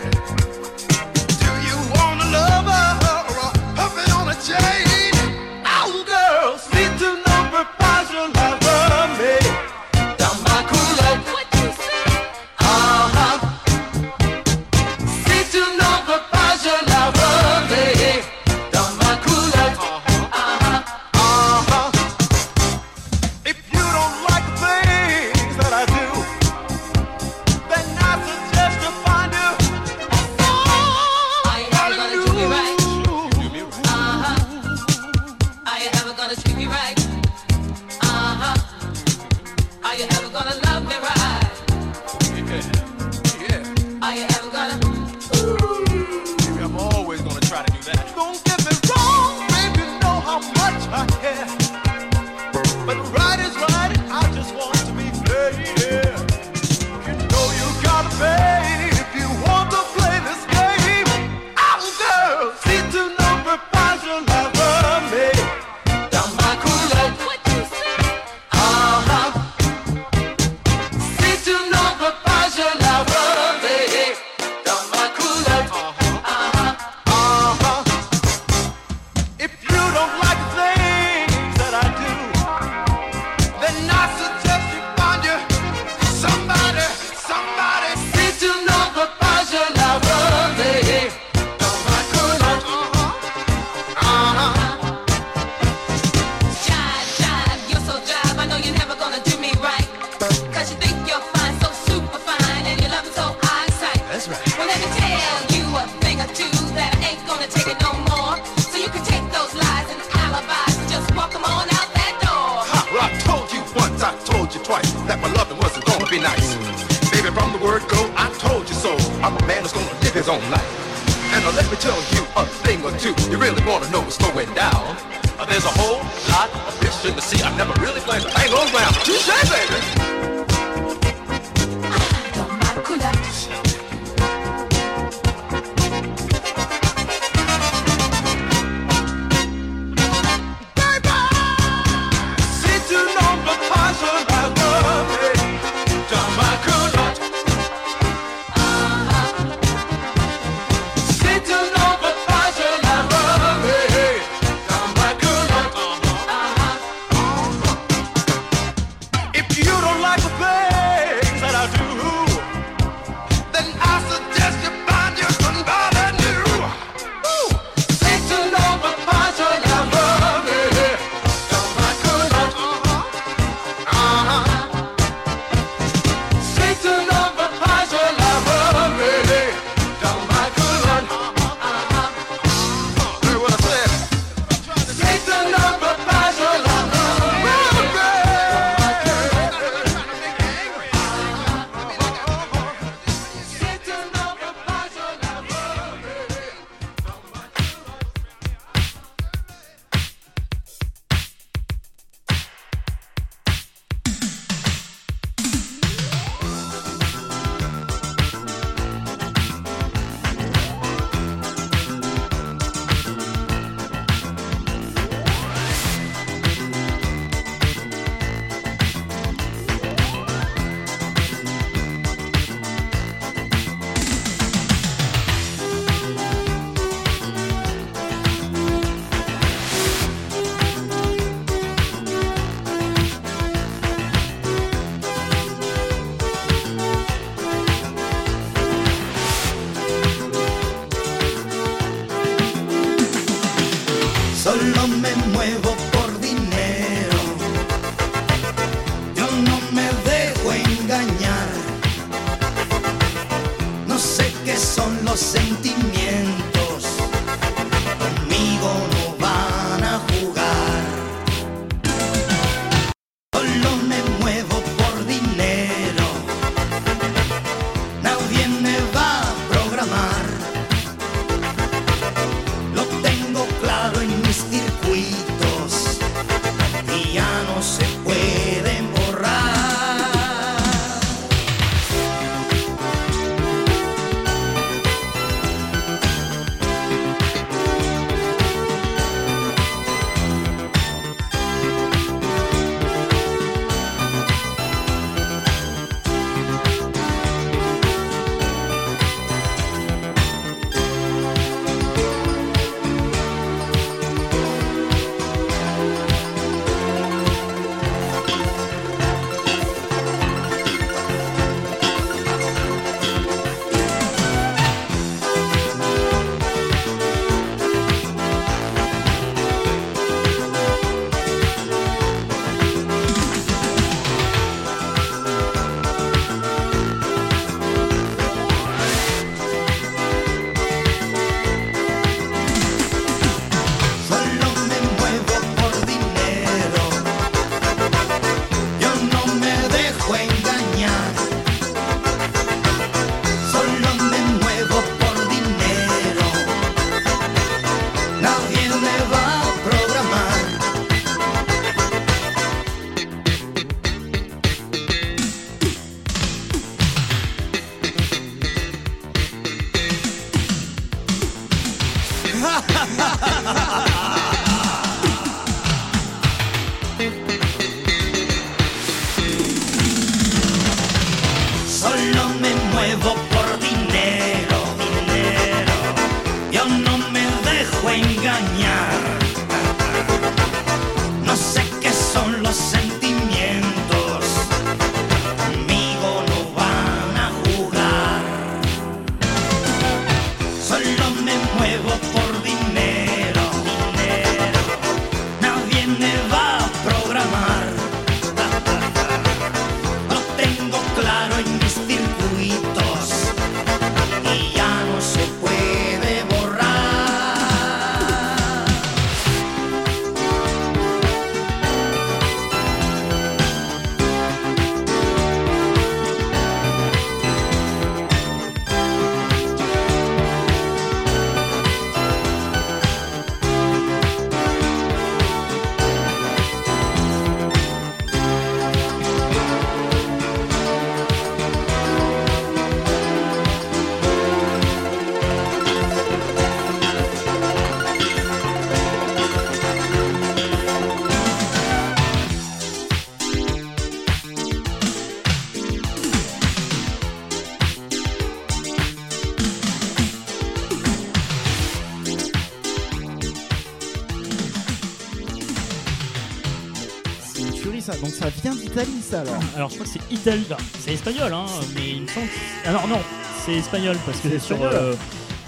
Vient d'Italie, ça alors. Alors je crois que c'est italien, enfin, c'est espagnol, hein, mais il me semble. que- Alors non, c'est espagnol parce que C'est c'est sur espagnol. euh,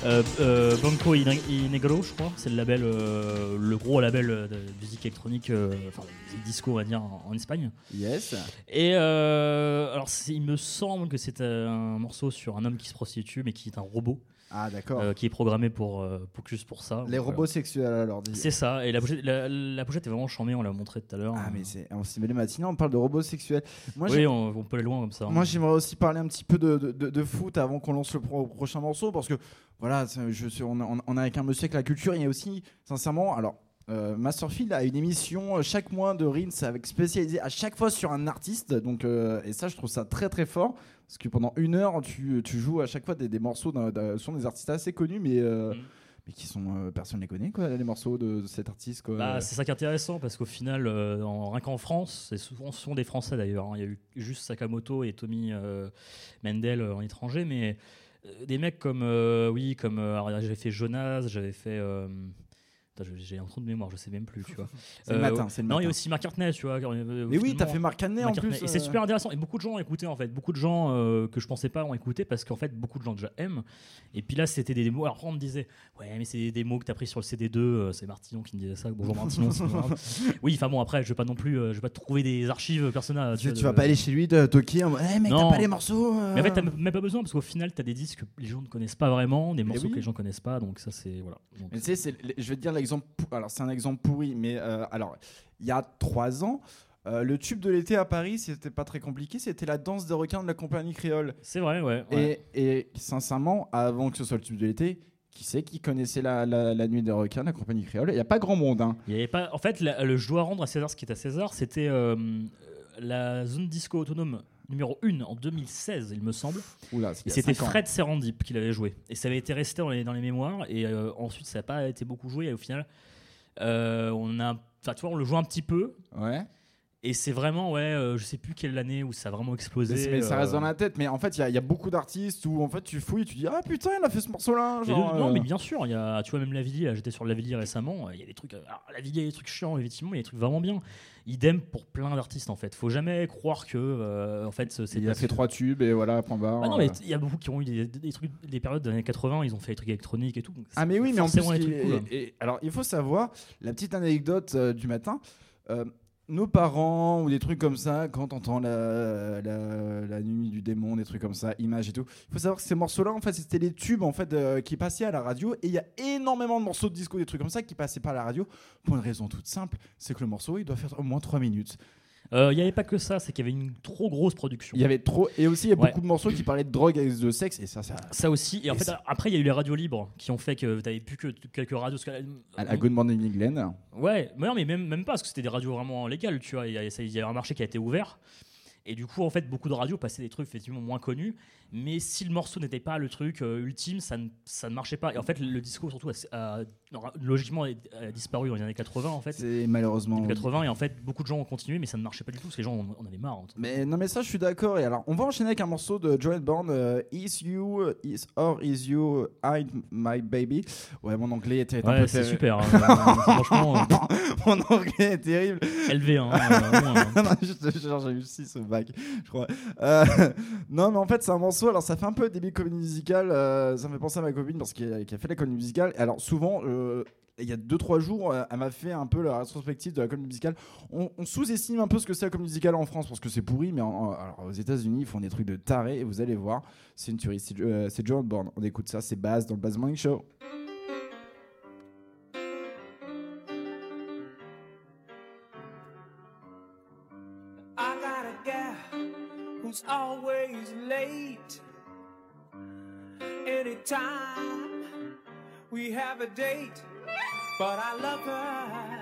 euh, euh, Banco y y Negro, je crois. C'est le label, euh, le gros label de musique électronique, euh, enfin musique disco, on va dire, en, en Espagne. Yes. Et euh, alors c'est- il me semble que c'est un morceau sur un homme qui se prostitue, mais qui est un robot. Ah, d'accord. euh, qui est programmé pour, euh, pour juste pour ça. Les Donc, robots euh, sexuels alors. C'est ça, et la pochette, la, la pochette est vraiment charmée, on l'a montré tout à l'heure. Ah mais c'est on s'y met les matinées, on parle de robots sexuels. Moi, oui, on, on peut aller loin comme ça. hein. Moi, j'aimerais aussi parler un petit peu de, de- de- de foot avant qu'on lance le pro- prochain morceau parce que voilà, je suis, on, on- on est avec un monsieur avec la culture. Il y a aussi, sincèrement, alors. Euh, Masterfield a une émission euh, chaque mois de Rins avec spécialisé à chaque fois sur un artiste donc euh, et ça je trouve ça très très fort parce que pendant une heure tu, tu joues à chaque fois des, des morceaux d'un- sont des artistes assez connus mais euh, Mhm. mais qui sont euh, personne les connaît quoi les morceaux de, de cet artiste quoi. Bah, c'est ça qui est intéressant parce qu'au final, euh, en, rien qu'en France, c'est souvent ce sont des Français d'ailleurs. hein. Il y a eu juste Sakamoto et Tommy euh, Mendel en étranger, mais des mecs comme oui, comme j'avais fait Jonas, j'avais fait. Euh, j'ai un trou de mémoire, je sais même plus, tu vois. C'est le matin, c'est le non, il y a aussi Mark Hartnett, tu vois. euh, mais oui t'as fait Marc Canet en McCartney. plus Et c'est euh, super intéressant. Et beaucoup de gens ont écouté en fait. Beaucoup de gens euh, que je pensais pas ont écouté parce qu'en fait, beaucoup de gens déjà aiment. Et puis là, c'était des démos. Alors, on me disait, ouais, mais c'est des démos que t'as pris sur le CD2. euh, c'est Martinon qui me disait ça. Bonjour Martinon. oui, enfin bon, après, je vais pas non plus, euh, je vais pas te trouver des archives personnelles. tu, vas pas aller chez lui de toquer en mode Eh mec, t'as pas les morceaux euh Mais en fait, t'as même pas besoin parce qu'au final, t'as des disques que les gens ne connaissent pas vraiment, des morceaux que les gens connaissent pas. Donc ça, c'est voilà. Je vais te dire Alors, c'est un exemple pourri, mais euh, alors, il y a trois ans, euh, le tube de l'été à Paris, c'était pas très compliqué, c'était la danse des requins de la compagnie créole. c'est vrai, ouais. ouais. Et, et sincèrement, avant que ce soit le tube de l'été, qui c'est qui connaissait la, la- la nuit des requins de la compagnie créole? Il n'y a pas grand monde. Hein. Il y avait pas. En fait, la- le je dois rendre à César ce qui est à César. C'était euh, la zone disco autonome numéro 1 en 2016, il me semble. Oula, Et c'était. Fred Serendip qui l'avait joué. Et ça avait été resté dans les, dans les mémoires. Et euh, ensuite, ça n'a pas été beaucoup joué. Et au final, euh, on a. Tu vois, on le joue un petit peu. Ouais. Et c'est vraiment, ouais, euh, je sais plus quelle année où ça a vraiment explosé. Mais, ça euh, reste dans la tête. Mais en fait, il y a- il y, a beaucoup d'artistes où en fait tu fouilles, tu dis Ah putain, il a fait ce morceau-là. genre, non, euh, mais bien sûr, y a, tu vois, même Lavillier, j'étais sur Lavillier récemment, il y a des trucs, euh, alors, Lavillier, il y a des trucs chiants, effectivement, il y a des trucs vraiment bien. Idem pour plein d'artistes, en fait. Faut jamais croire que, euh, en fait, c'est Il a fait trois tubes et voilà, point barre. Ah non, mais il y a beaucoup qui ont eu des, des trucs, des périodes des années 80, ils ont fait des trucs électroniques et tout. Ah mais oui, mais en plus, il- cool. et- et- alors il faut savoir la petite anecdote euh, du matin. Nos parents ou des trucs comme ça, quand on entend la, la, la nuit du démon, des trucs comme ça, images et tout, il faut savoir que ces morceaux-là, en fait, c'était les tubes en fait euh, qui passaient à la radio. Et il y a énormément de morceaux de disco, des trucs comme ça, qui passaient pas à la radio pour une raison toute simple, c'est que le morceau, il doit faire au moins 3 minutes. Euh, Il n'y avait pas que ça, c'est qu'il y avait une trop grosse production. Il y avait trop, et aussi il y a Ouais. beaucoup de morceaux qui parlaient de drogue et de sexe, et ça, ça. Ça aussi, et en Et fait, après, il y a eu les radios libres qui ont fait que tu n'avais plus que quelques radios. que- À la Good Morning England. Ouais, mais non, mais même, même pas, parce que c'était des radios vraiment légales, tu vois. Il y, a, ça- il y a un marché qui a été ouvert. Et du coup, en fait, beaucoup de radios passaient des trucs effectivement moins connus. Mais si le morceau n'était pas le truc euh, ultime, ça ne, ça ne marchait pas. Et en fait, le disco, surtout, a, a- logiquement, a, a disparu dans les années 80, en fait. C'est malheureusement. 80, et en fait, beaucoup de gens ont continué, mais ça ne marchait pas du tout, parce que les gens en, en avaient marre. hein. Mais non, mais ça, je suis d'accord. Et alors, on va enchaîner avec un morceau de Joel Bourne, euh, Is You, Is or Is You, I My Baby. Ouais, mon anglais était un Ouais, peu c'est super. hein. franchement, euh, mon anglais est terrible. LV1. euh, vraiment, hein. non, je te jure, j'ai eu 6 au bac, je crois. Euh, non, mais en fait, c'est un morceau. Alors, ça fait un peu début comédie musicale. euh, ça me fait penser à ma copine parce qu'elle qui a fait la comédie musicale. Alors, souvent, euh, il y a 2-3 jours, euh, elle m'a fait un peu la rétrospective de la comédie musicale. On, sous-estime un peu ce que c'est la comédie musicale en France parce que c'est pourri, mais alors, aux États-Unis, ils font des trucs de taré et vous allez voir, c'est une tuerie. C'est euh, John Bourne. On écoute ça, c'est Baz dans le Baz Morning Show. Anytime we have a date, but I love her.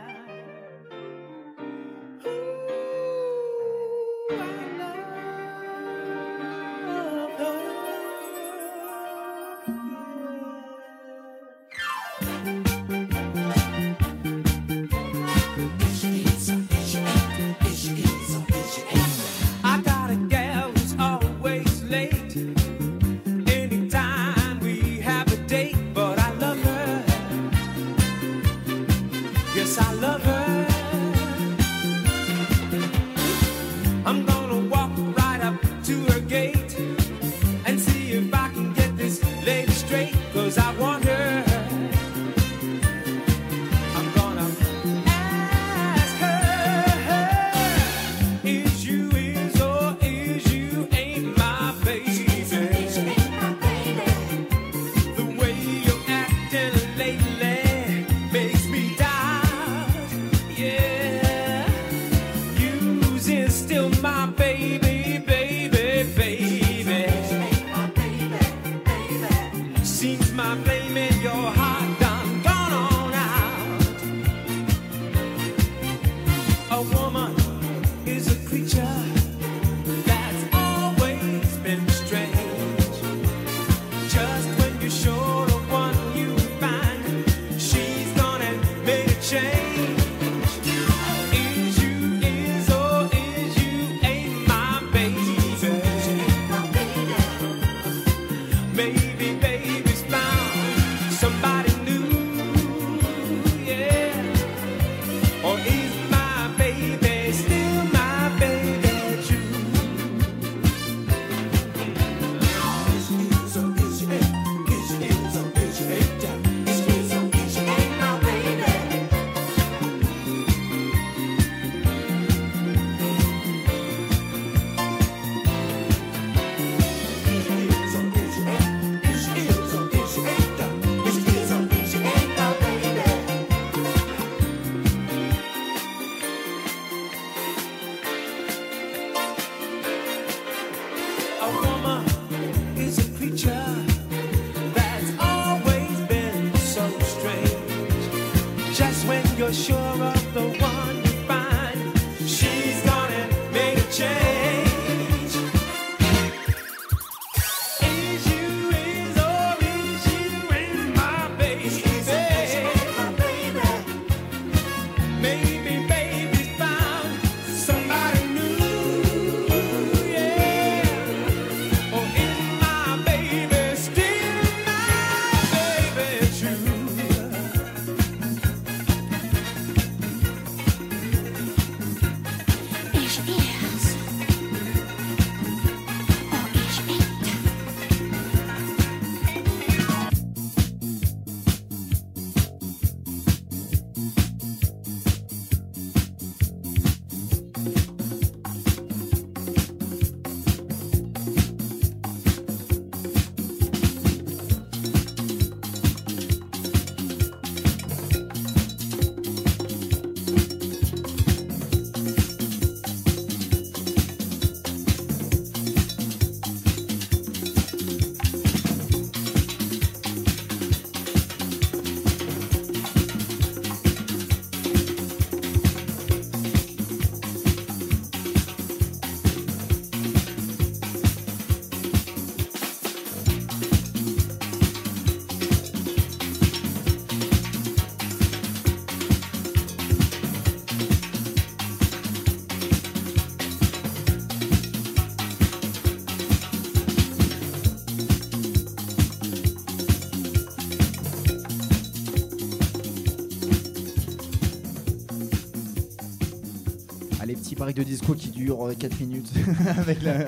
Break de disco qui dure 4 minutes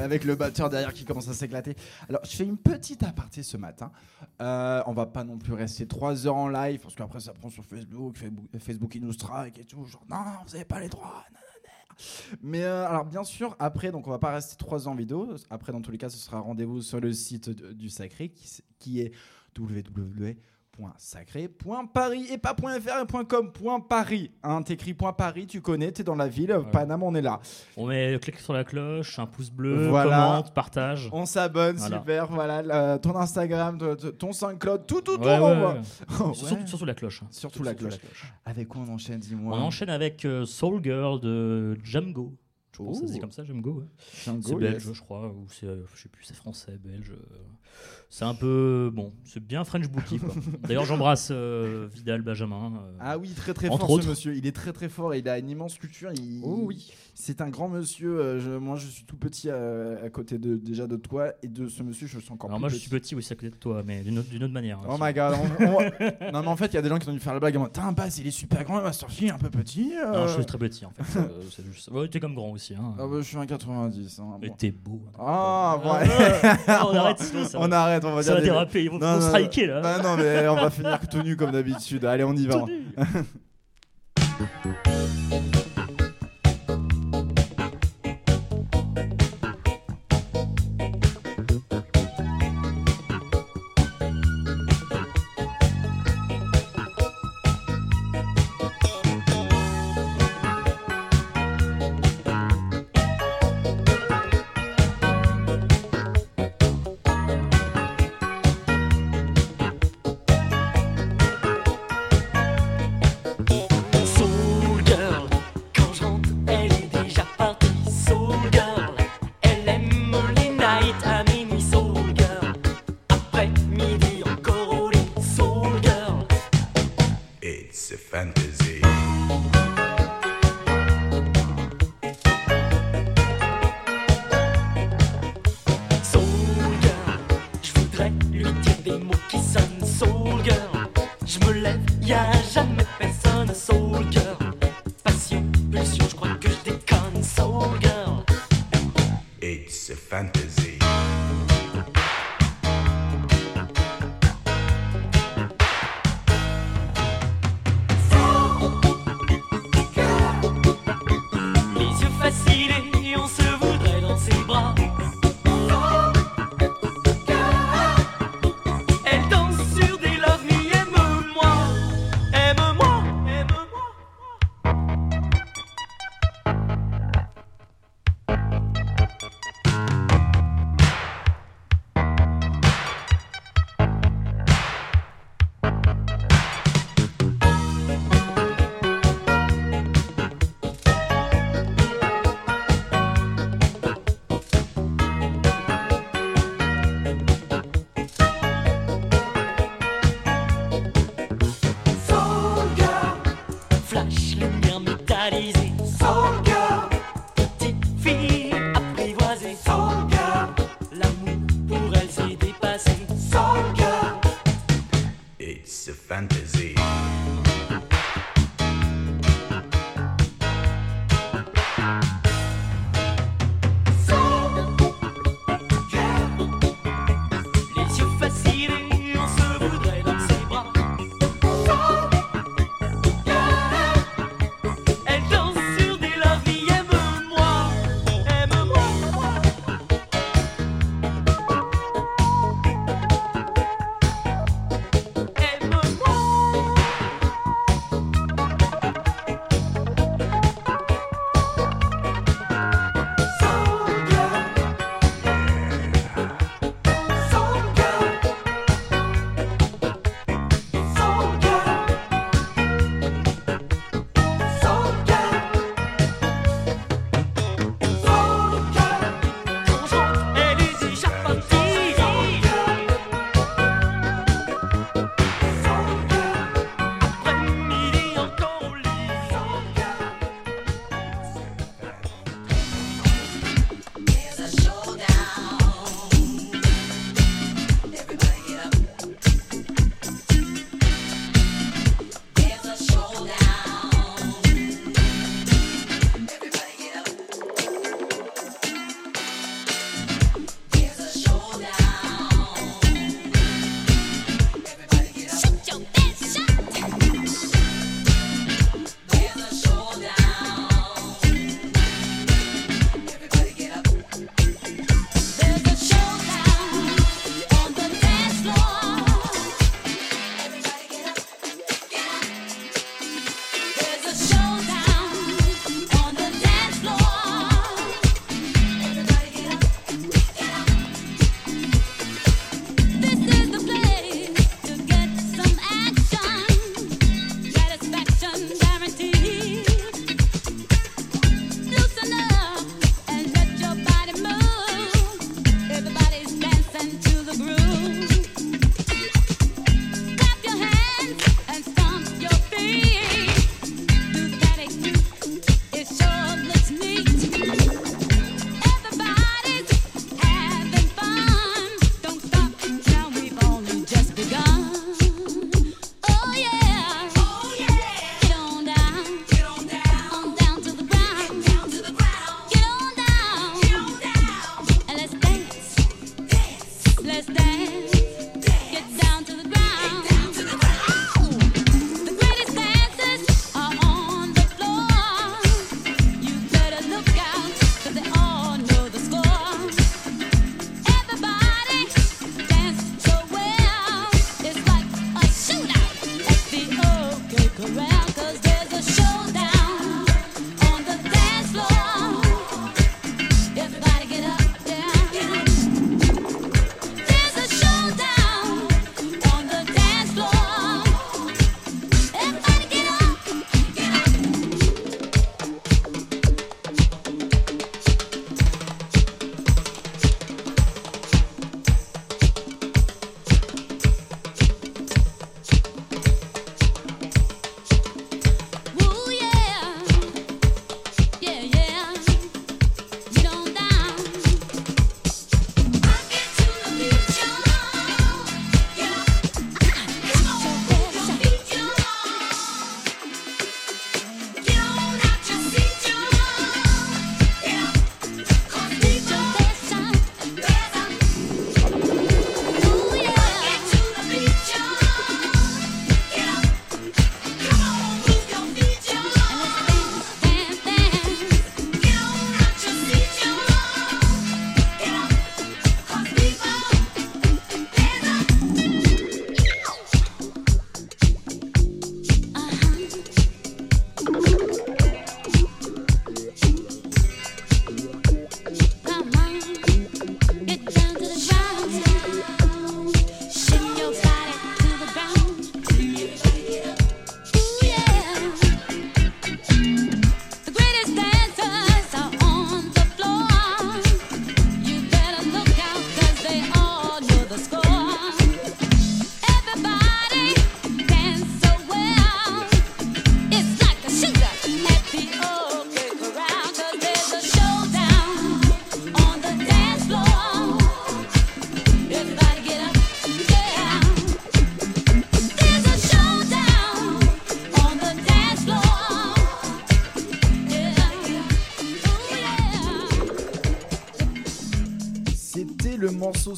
avec, le batteur derrière qui commence à s'éclater. Alors, je fais une petite aparté ce matin. Euh, on va pas non plus rester 3 heures en live parce qu'après ça prend sur Facebook, Facebook, il nous strike et tout. Genre, non, vous avez pas les droits. Mais euh, alors, bien sûr, après, donc on va pas rester 3 heures en vidéo. Après, dans tous les cas, ce sera rendez-vous sur le site du Sacré qui est www sacré.paris et pas .fr et .com .paris hein, t'écris .paris tu connais t'es dans la ville Paname on est là On met clic sur la cloche, un pouce bleu, Voilà. commente, partage. on s'abonne Voilà. super voilà ton Instagram ton- SoundCloud tout tout tout Ouais, on ouais, va- ouais. Oh, Surtout, la cloche. hein. surtout la cloche avec quoi on enchaîne dis-moi? On enchaîne avec euh, Soul Girl de Jamgo. Je pense que Oh. c'est comme ça. Django, C'est belge, yes. je crois, ou c'est, euh, je sais plus, c'est français, belge. euh. C'est un peu, bon, c'est bien French Bookie. quoi. D'ailleurs, j'embrasse euh, Vidal Benjamin. euh, Ah oui, très très Entre fort autres. ce monsieur. Il est très très fort. Il a une immense culture. Il- Oh oui. C'est un grand monsieur. euh, je- moi, je suis tout petit euh, à côté de, déjà de toi et de ce monsieur. Je suis encore Alors plus moi, je petit. suis petit aussi à côté de toi, mais d'une autre, d'une autre manière. hein, Oh my god. on- on- non mais en fait, il y a des gens qui ont dû faire le blague. en mode, Tain, Bass, il est super grand. Master Phi, un peu petit. euh. Non, je suis très petit en fait. euh, c'est juste... ouais, t'es comme grand aussi. Hein. Ah bah, je suis un 90. hein, Mais bon. t'es beau. hein. Ah, Ah, ouais. on arrête, sinon ça on va- arrête, on va ça dire va des- déraper, ils vont- Non, vont non, striker, là. Bah non, mais on va finir tout nu comme d'habitude. Allez, on y va. Tout nu.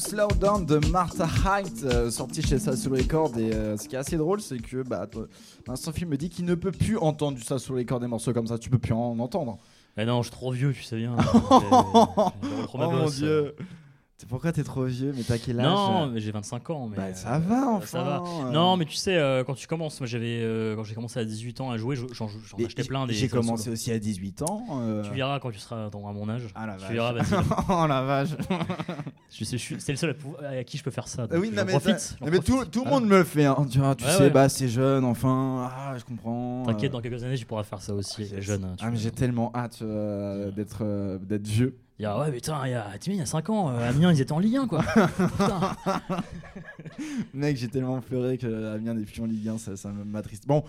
Slow Down de Martha Haidt, euh, sorti chez Sassou Record. Et euh, ce qui est assez drôle, c'est que bah, toi, Vincent Film me dit qu'il ne peut plus entendre du Sassou Record des morceaux comme ça. Tu peux plus en entendre. Mais non, je suis trop vieux, tu sais bien. Oh mon dieu. Pourquoi t'es trop vieux Mais t'as quel âge Non, mais j'ai 25 ans. Mais Bah, ça euh, va, enfin. Ça va. Non, mais tu sais, euh, quand tu commences, moi j'avais, euh, quand j'ai commencé à 18 ans à jouer, je- j'en j'en Et achetais plein des. J'ai commencé aussi à 18 ans. euh. Tu verras quand tu seras dans- à mon âge. Ah la tu vache. verras, vas-y. oh la vache. je sais, c'est le seul à, qui je peux faire ça. Ah donc oui, non, mais, profite. mais tout, profite. tout le Voilà. monde me le fait. hein. Tu, vois, tu Ouais, sais, ouais. bah c'est jeune, enfin. Ah, je comprends. T'inquiète, dans quelques années, tu pourras faire ça aussi, tu Ah, mais vois. j'ai tellement hâte d'être d'être vieux. Il y a, ouais, putain, il y a, il y a 5 ans, euh, Amiens, ils étaient en Ligue 1, quoi. Mec, j'ai tellement pleuré que Amiens n'est plus en Ligue 1, ça, ça m'attriste. Bon,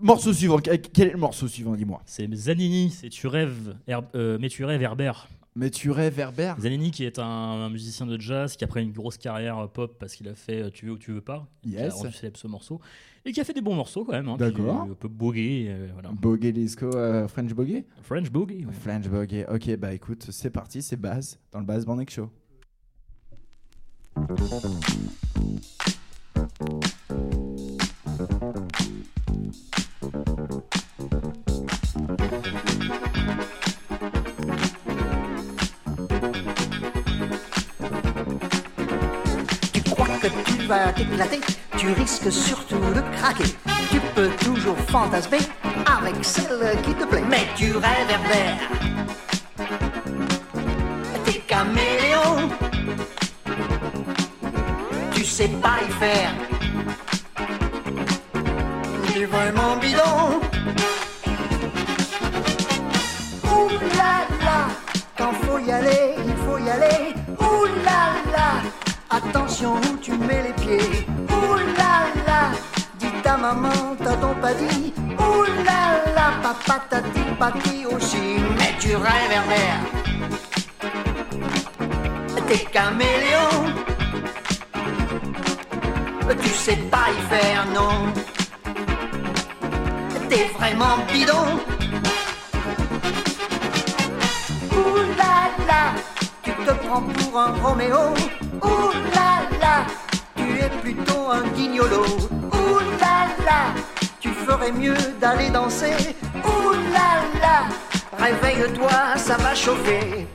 morceau suivant. Quel est le morceau suivant, dis-moi? C'est Zanini, c'est Tu rêves, Herb- euh, mais tu rêves Herbert. Mais tu rêves Herbert? Zanini qui est un, un musicien de jazz qui après une grosse carrière euh, pop parce qu'il a fait euh, Tu veux ou tu veux pas, qui a Yes. rendu célèbre ce morceau et qui a fait des bons morceaux quand même. Hein, D'accord. Un peu bogué, euh, voilà. Bogey Disco, euh, French Bogey French Boogie. ouais. French Bogey. Ok, bah écoute, c'est parti, c'est Baz dans le Baz Bandek Show. Tu vas t'éclater, tu risques surtout de craquer. Tu peux toujours fantasmer avec celle qui te plaît. Mais tu Herbert. T'es caméléon. Tu sais pas y faire. T'es vraiment bidon. Ouh là là, quand faut y aller, il faut y aller. Ouh là, attention où tu mets les pieds. Ouh là dis ta maman, t'as ton pas dit. Papa t'a dit pas dit aussi. Mais tu rêves Herbert, t'es caméléon. Tu sais pas y faire, non. T'es vraiment bidon. Là, tu te prends pour un Roméo. Ouh là là, tu es plutôt un guignolo. Ouh là là, tu ferais mieux d'aller danser. Ouh là là, réveille-toi, ça va chauffer.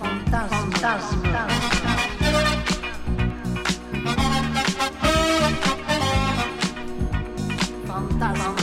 Fantasme, fantasme. Fantasme.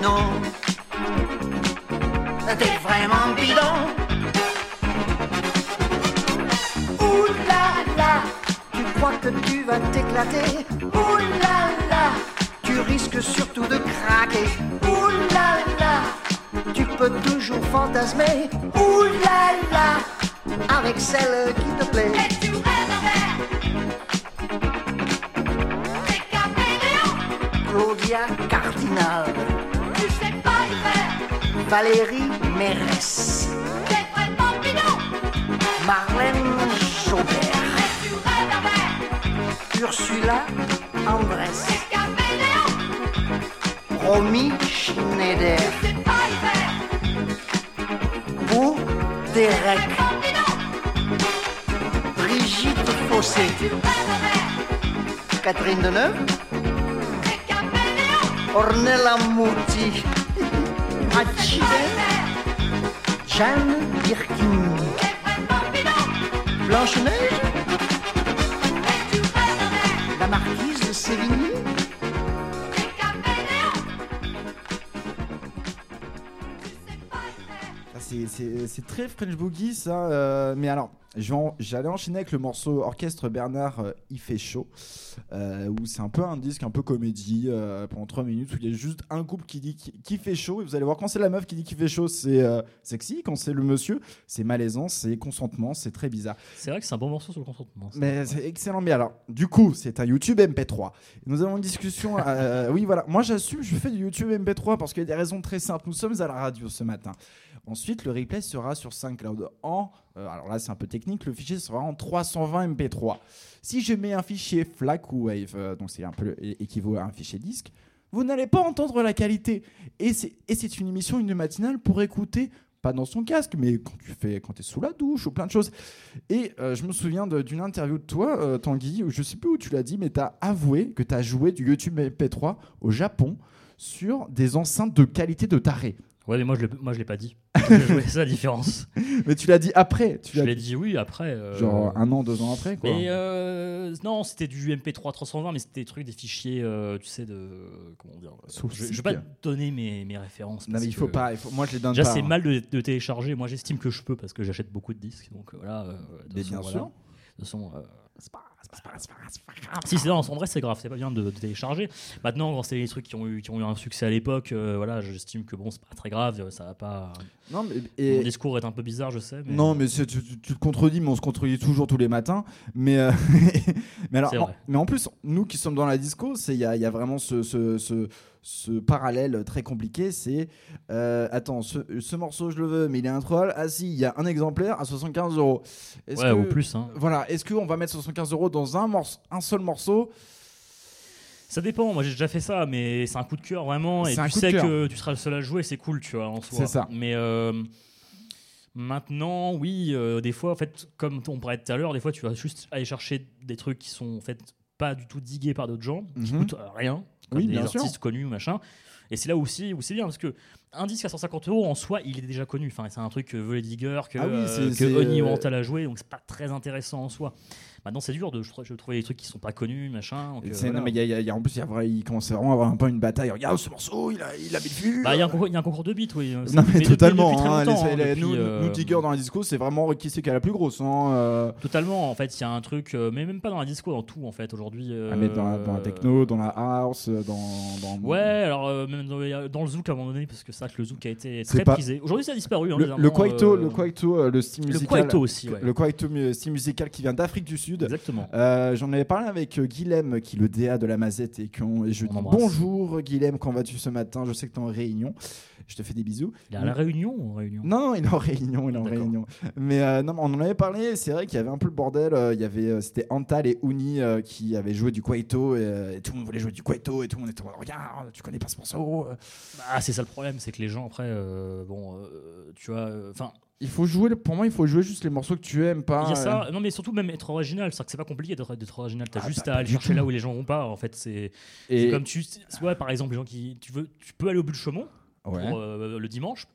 Y Valérie Mérès. Marlène tu Ursula Andress. Romy Schneider. Beau Derek. Brigitte Fossé. Catherine Deneuve. Ornella Muti. Achille. Jeanne Birkin. Blanche-Neige. La marquise de Sévigné. Ça c'est- très French Boogie ça. euh, mais alors, j'allais enchaîner avec le morceau Orchestre Bernard euh, Il fait chaud. euh, où c'est un peu un disque, un peu comédie euh, pendant 3 minutes où il y a juste un couple qui dit qui, qui fait chaud. Et vous allez voir, quand c'est la meuf qui dit qu'il fait chaud, c'est sexy. Quand c'est le monsieur, c'est malaisant, c'est consentement, c'est très bizarre. C'est vrai que c'est un bon morceau sur le consentement. Mais c'est excellent. Mais alors, du coup, c'est un YouTube MP3. Nous avons une discussion. oui, voilà. Moi, j'assume, je fais du YouTube MP3 parce qu'il y a des raisons très simples. Nous sommes à la radio ce matin. Ensuite, le replay sera sur SoundCloud en. euh, alors là, c'est un peu technique. Le fichier sera en 320 MP3. Si je mets un fichier FLAC ou Wave, euh, donc c'est un peu équivaut à un fichier disque, vous n'allez pas entendre la qualité. Et c'est une émission, une matinale pour écouter. Pas dans son casque, mais quand tu fais, quand es sous la douche ou plein de choses. Et euh, je me souviens d'une interview de toi, Tanguy, où je sais plus où tu l'as dit, mais tu as avoué que tu as joué du YouTube MP3 au Japon sur des enceintes de qualité de taré. Ouais, mais moi je l'ai, moi je l'ai pas dit. C'est la différence. Mais tu l'as dit après. Tu Je l'ai dit oui après. euh, Genre un an, deux ans après, quoi. Mais euh, non, c'était du MP3 320, mais c'était des trucs, des fichiers, euh, tu sais, de. Comment dire Je, je vais pas te donner mes, mes références. Non, mais il faut pas, il faut- moi, je les donne Déjà, pas, c'est hein. mal de, de télécharger. Moi, j'estime que je peux parce que j'achète beaucoup de disques. Donc voilà. de Mais façon, bien voilà. sûr. De toute façon. Si, c'est, non, en vrai, c'est grave, c'est pas bien de, de télécharger. Maintenant, quand c'est des trucs qui ont eu, qui ont eu un succès à l'époque, euh, voilà, j'estime que bon, c'est pas très grave, ça va pas. Non, mais- et- Mon discours est un peu bizarre, je sais. Mais... Non, mais tu, te contredis, mais on se contredit toujours tous les matins. Mais, euh, mais alors, en, mais en plus, nous qui sommes dans la disco, il y a, y a vraiment ce, ce, ce, ce parallèle très compliqué. C'est euh, attends, ce, ce morceau je le veux, mais il est introuvable. Ah si, il y a un exemplaire à 75 euros. Ouais, que- ou plus, hein. Voilà, est-ce qu'on va mettre 75 euros dans un, morce- un seul morceau? Ça dépend, moi j'ai déjà fait ça, mais c'est un coup de cœur vraiment, et C'est un tu sais que tu seras le seul à jouer, c'est cool, tu vois, en soi. C'est ça. Mais euh, maintenant, oui, euh, des fois, en fait, comme on parlait tout à l'heure, des fois tu vas juste aller chercher des trucs qui sont en fait pas du tout digués par d'autres gens, qui Mhm. coûtent rien, comme Oui, des bien sûr. artistes connus, machin. Et c'est là aussi où c'est bien, parce que un disque à 150 euros en soi, il est déjà connu. Enfin, c'est un truc que veut les Digger, que, Ah oui, euh, que euh, Wantal a joué, donc c'est pas très intéressant en soi. Maintenant, c'est dur de, je trouve- je trouve des trucs qui sont pas connus, machin. donc, euh, C'est- voilà. non, mais y a- y a- il y a- en plus, il, y a vrai- il commence vraiment à avoir un peu une bataille. Regarde ce morceau, il a, il a le. Bah, il y, a un concours- de beats, oui. Non mais, totalement. hein, longtemps, les- hein, les- depuis, nous, euh, nous dans la disco, c'est vraiment qui c'est qui a la plus grosse. hein, euh. Totalement, en fait, il y a un truc, euh, mais même pas dans la disco, dans tout, en fait, aujourd'hui. euh, Ah, mais dans, la, dans la techno, dans la house, euh, dans. dans- Ouais, alors euh, même dans, le- dans le zouk à un moment donné, parce que c'est vrai que le zouk a été très pas- prisé. Aujourd'hui, ça a disparu. hein, Le, le kwaito, euh, le kwaito, euh, le style le musical. kwaito aussi, ouais. Le kwaito style musical qui vient d'Afrique du Sud. Exactement. Euh, J'en avais parlé avec euh, Guilhem, qui est le DA de la Mazette, et, je dis embrasse. bonjour Guilhem, quand vas-tu ce matin? Je sais que tu es en réunion. Je te fais des bisous. Il est à la Réunion ou en Réunion Non, il est en réunion, il est en réunion. Mais euh, non, on en avait parlé. C'est vrai qu'il y avait un peu le bordel. Il y avait, c'était Antal et Uni qui avaient joué du kwaito et, et tout le monde voulait jouer du kwaito et tout le monde était en regarde, tu connais pas ce morceau. euh. Ah, c'est ça le problème, c'est que les gens après, bon, tu vois, enfin. Il faut jouer. Pour moi, il faut jouer juste les morceaux que tu aimes, pas. Il y a euh, ça, non mais surtout même être original, c'est que c'est pas compliqué d'être original, t'as Ah, juste bah, à aller chercher tout. là où les gens vont pas. En fait, c'est Et- comme tu, soit par exemple les gens qui, tu veux, tu peux aller au but de Chaumont Ouais. pour euh, le dimanche,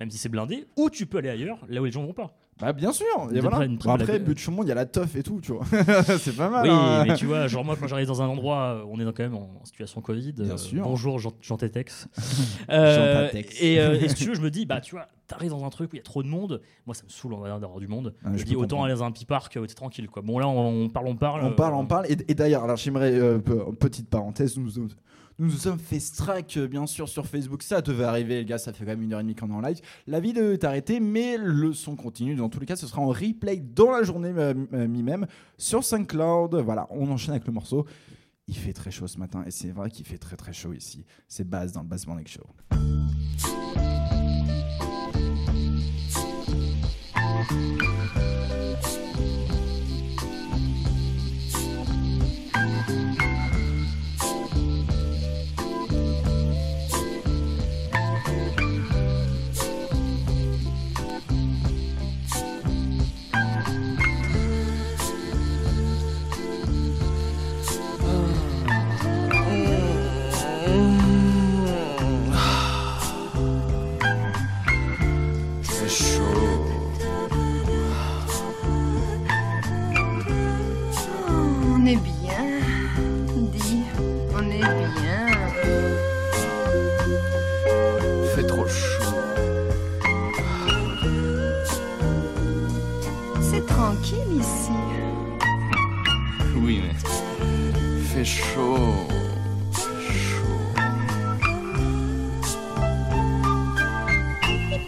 même si c'est blindé, ou tu peux aller ailleurs, là où les gens vont pas. Bah bien sûr. Et voilà. une Bon, après, but de il y a la teuf et tout, tu vois. c'est pas mal. Oui, hein. mais tu vois, genre moi quand j'arrive dans un endroit, euh, on est dans- quand même en situation Covid. Bien euh, sûr. Bonjour Jean, Jean Tétex. Euh, et, euh, et si tu veux, je me dis, bah tu vois, t'arrives dans un truc où il y a trop de monde. Moi, ça me saoule d'avoir du monde. Ah, je je dis autant aller dans un petit parc, euh, t'es tranquille quoi. Bon là, on, on parle, on parle. On parle, on parle. Et, et d'ailleurs, alors j'aimerais, euh, pe- petite parenthèse, nous nous, nous sommes fait strike, euh, bien sûr, sur Facebook. Ça devait arriver, les gars, ça fait quand même une heure et demie qu'on est en live. La vidéo est arrêtée, mais le son continue. Dans tous les cas, ce sera en replay dans la journée euh, euh, mi-même sur SoundCloud. Voilà, on enchaîne avec le morceau. Il fait très chaud ce matin, et c'est vrai qu'il fait très très chaud ici. C'est Baz dans le Bass Morning Show.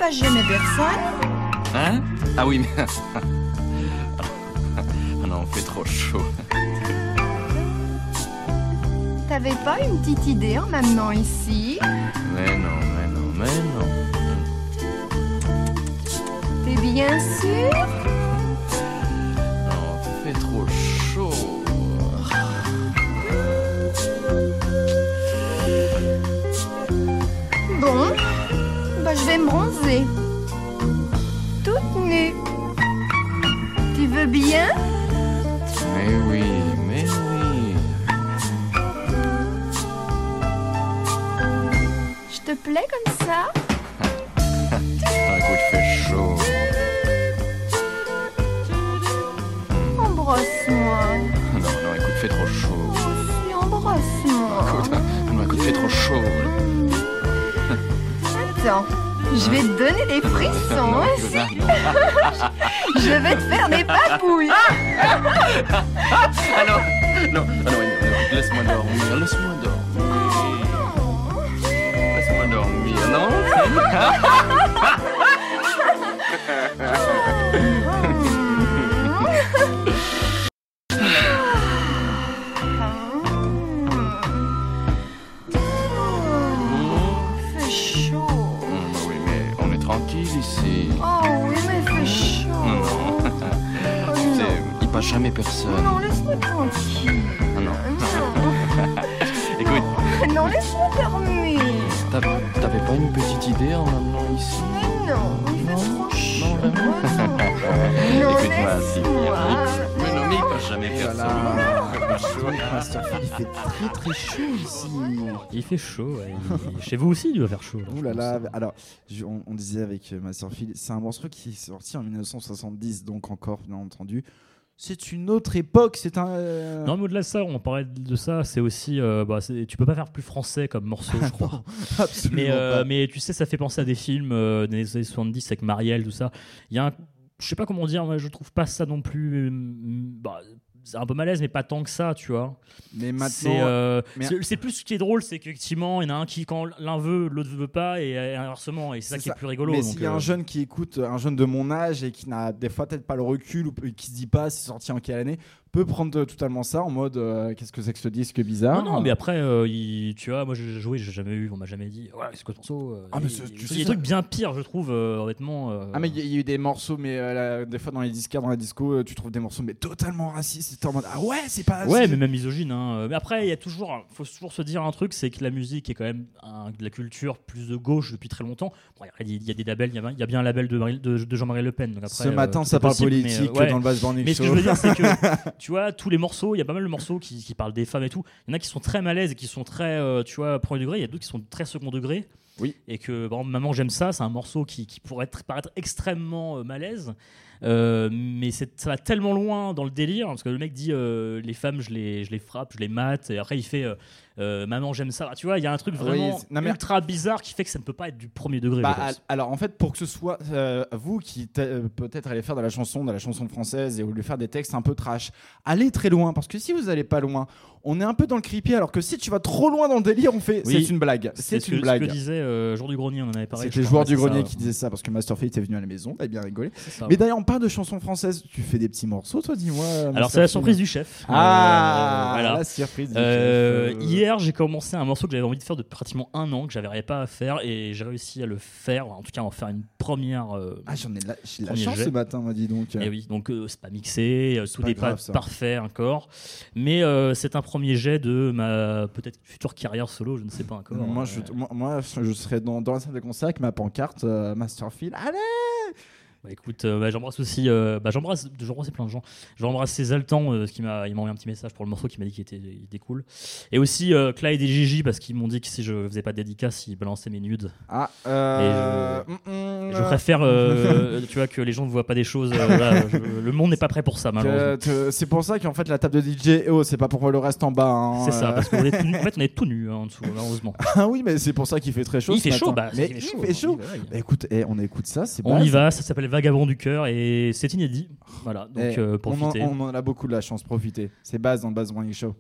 Passe jamais personne. Hein? Ah oui, mais. Ah non, fait trop chaud. T'avais pas une petite idée en m'amenant ici? Mais non, mais non, mais non. T'es bien sûr? Comme ça Non, écoute, il fait chaud. Embrasse-moi. Non, non, écoute, fait trop chaud. Si, embrasse-moi. Écoute, non, écoute, fait trop chaud. Attends, je vais te donner des frissons Non, aussi. non, non. Je vais te faire des papouilles. Ah non, non, ah non, non, laisse-moi dormir, laisse-moi dormir. ハハハ！Mais non, mais il passe jamais personne. Il fait très très chaud ici. Il fait chaud. ouais. Il- Chez vous aussi, il doit faire chaud. Ouh là là, alors je- on, on disait avec euh, Masterfield, c'est un morceau qui est sorti en 1970, donc encore bien entendu. C'est une autre époque, c'est un. euh, Non, mais au-delà de ça, on parlait de ça, c'est aussi. euh, bah, c'est- tu peux pas faire plus français comme morceau, je crois. absolument mais, euh, pas. mais tu sais, ça fait penser à des films euh, des années 70 avec Marielle, tout ça. Il y a un. Je sais pas comment dire, moi, je trouve pas ça non plus. euh, bah, c'est un peu malaise, mais pas tant que ça, tu vois. Mais maintenant- C'est euh, c'est- plus ce qui est drôle, c'est qu'effectivement, il y en a un qui, quand l'un veut, l'autre veut pas, et euh, inversement. Et c'est ça qui est plus rigolo. Mais s'il y a euh, un jeune qui écoute, un jeune de mon âge et qui n'a des fois peut-être pas le recul ou qui se dit pas c'est sorti en quelle année, peut prendre euh, totalement ça en mode euh, qu'est-ce que c'est que ce disque bizarre. Non, non, mais après, euh, il- tu vois, moi j'ai joué, j'ai jamais eu, on m'a jamais dit, ouais, c'est quoi ce morceau euh, Ah, mais il tu y a sais des trucs bien pires, je trouve, honnêtement. Ah mais il y, a- il y a eu des morceaux mais là, des fois dans les disquaires dans la disco tu trouves des morceaux mais totalement racistes en mode ah ouais c'est pas Ouais, mais même misogyne. Hein. Mais après, il y a toujours, faut toujours se dire un truc, c'est que la musique est quand même un- de la culture plus de gauche depuis très longtemps. Bon, il y a des labels, il y a, il y a bien un label de, Marie- de, de Jean-Marie Le Pen. Donc après, Ce matin, ça parle possible, mais, politique ouais. dans le Morning Mais ce que je veux dire, c'est que tu vois, tous les morceaux, il y a pas mal de morceaux qui, qui parlent des femmes et tout. Il y en a qui sont très malaises et qui sont très, euh, tu vois, premier degré. Il y a d'autres qui sont très second degré. Oui. Et que, par exemple, Maman, j'aime ça, c'est un morceau qui, qui pourrait être, paraître extrêmement euh, malaise. Euh, mais ça va tellement loin dans le délire parce que le mec dit euh, les femmes je les, je les frappe je les mate et après il fait euh, maman j'aime ça. Tu vois il y a un truc vraiment c'est- non, mais- ultra bizarre qui fait que ça ne peut pas être du premier degré Bah, alors en fait pour que ce soit euh, vous qui euh, peut-être allez faire de la chanson de la chanson française et voulez faire des textes un peu trash allez très loin parce que si vous allez pas loin on est un peu dans le creepy alors que si tu vas trop loin dans le délire on fait Oui. c'est une blague c'est ce une que, blague ce que disait euh, Jour du Grenier on en avait parlé C'était joueur du grenier ça. qui disait ça parce que Masterfield est venu à la maison, t'as bien rigolé. ça, Mais ouais. d'ailleurs, on parle de chansons françaises. Tu fais des petits morceaux, toi, dis-moi. Alors c'est la surprise du chef. Ah, Euh, voilà. la surprise du Euh, chef. Euh, Hier j'ai commencé un morceau que j'avais envie de faire depuis pratiquement un an que j'avais pas à faire et j'ai réussi à le faire. En tout cas, à en faire une première. euh, Ah, j'en ai de la, de chance jet. ce matin, m'a dit donc. Et oui, donc euh, c'est pas mixé, euh, tout n'est pas parfait encore, mais euh, c'est un premier jet de ma peut-être future carrière solo, je ne sais pas encore. Moi, Euh, je, moi, moi, je serais dans, dans la salle de concert avec ma pancarte euh, Masterfield. Allez Bah, écoute, euh, bah, j'embrasse aussi, euh, bah, j'embrasse, j'embrasse plein de gens. J'embrasse Cézaltan, euh, qui m'a, il m'a envoyé un petit message pour le morceau qui m'a dit qu'il était, il était cool. Et aussi euh, Clyde et Gigi parce qu'ils m'ont dit que si je faisais pas de dédicace, ils balançaient mes nudes. Ah, Et je, mm, mm, je préfère, tu vois, que les gens ne voient pas des choses. je- le monde n'est pas prêt pour ça, malheureusement. C'est pour ça qu'en fait la table de DJ, oh, c'est pas pour le reste en bas. hein, C'est ça, parce qu'en fait, on est tout nu en dessous, malheureusement. Ah oui, mais c'est pour ça qu'il fait très chaud. Il fait chaud, bah, mais il fait chaud, bah, écoute, eh, on écoute ça, c'est On y va, ça s'appelle Vagabond du cœur et c'est inédit. Voilà, donc Eh, euh, on, en, profitez. on en a beaucoup de la chance, profitez. C'est base dans le Base Morning Show.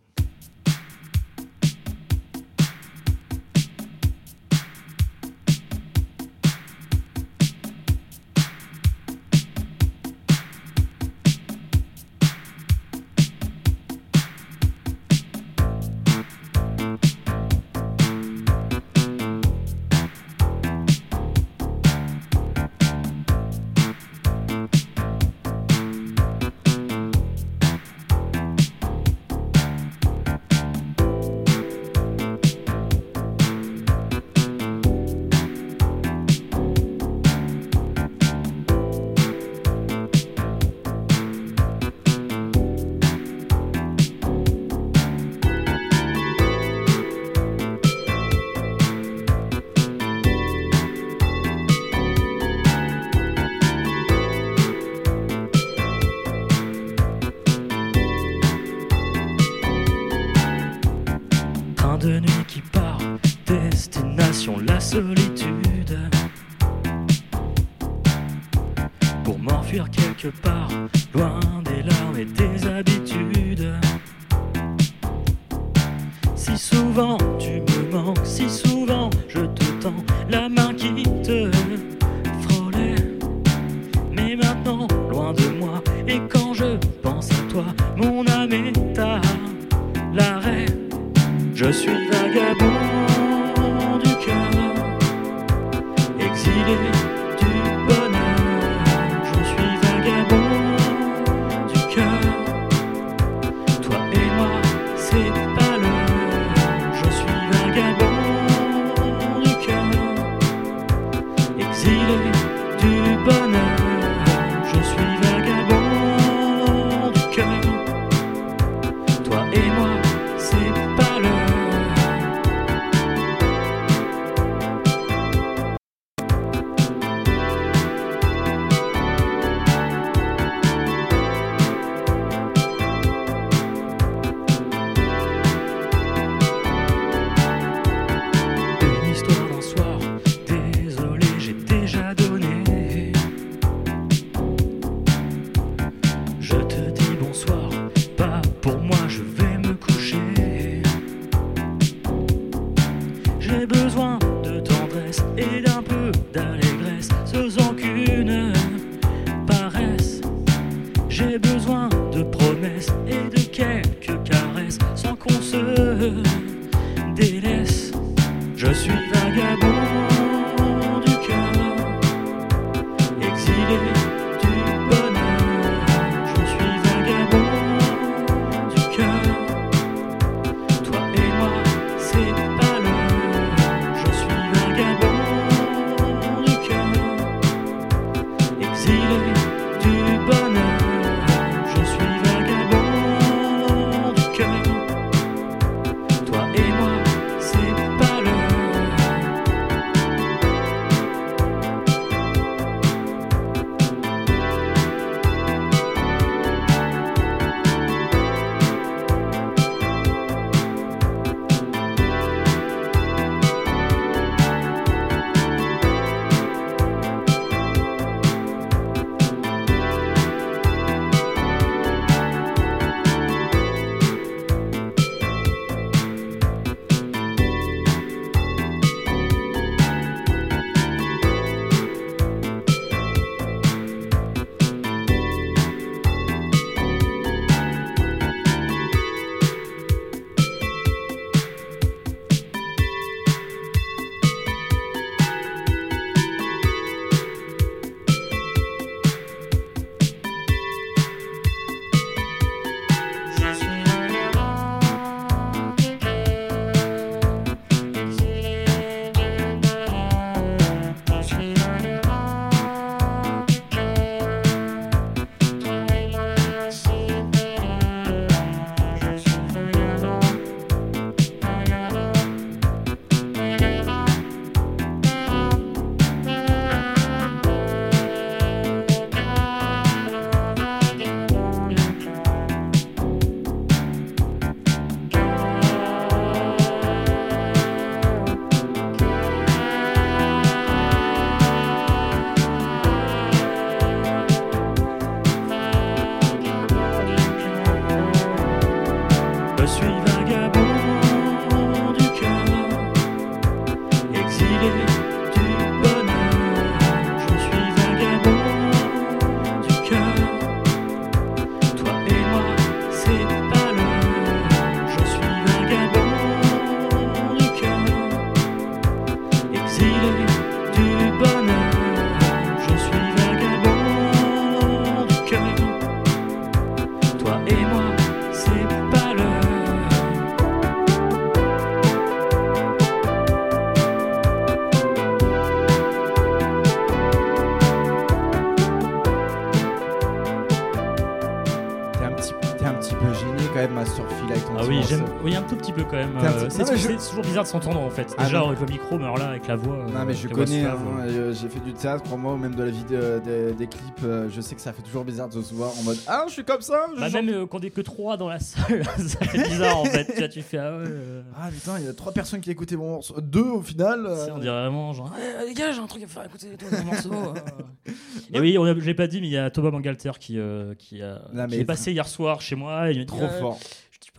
Oui, un tout petit peu quand même. Euh, petit- c'est, Non, je- toujours bizarre de s'entendre en fait. Ah, Déjà avec le micro, mais alors là avec la voix. Non euh, mais je connais, hein, euh, j'ai fait du théâtre, crois-moi, ou même de la vidéo, des, des clips, euh, je sais que ça fait toujours bizarre de se voir en mode Ah, je suis comme ça je Bah, même quand on est que trois dans la salle, ça fait bizarre en fait. Tu, vois, tu fais ah ouais. euh, Ah putain, il y a trois personnes qui écoutaient mon morceau. Deux au final. on dirait vraiment genre Eh, les gars, j'ai un truc à faire écouter toi, mon morceau. euh. Et oui, je l'ai pas dit, mais il y a Thomas Mangalter qui, qui, a- Non, qui est passé hier soir chez moi. Et il Trop fort.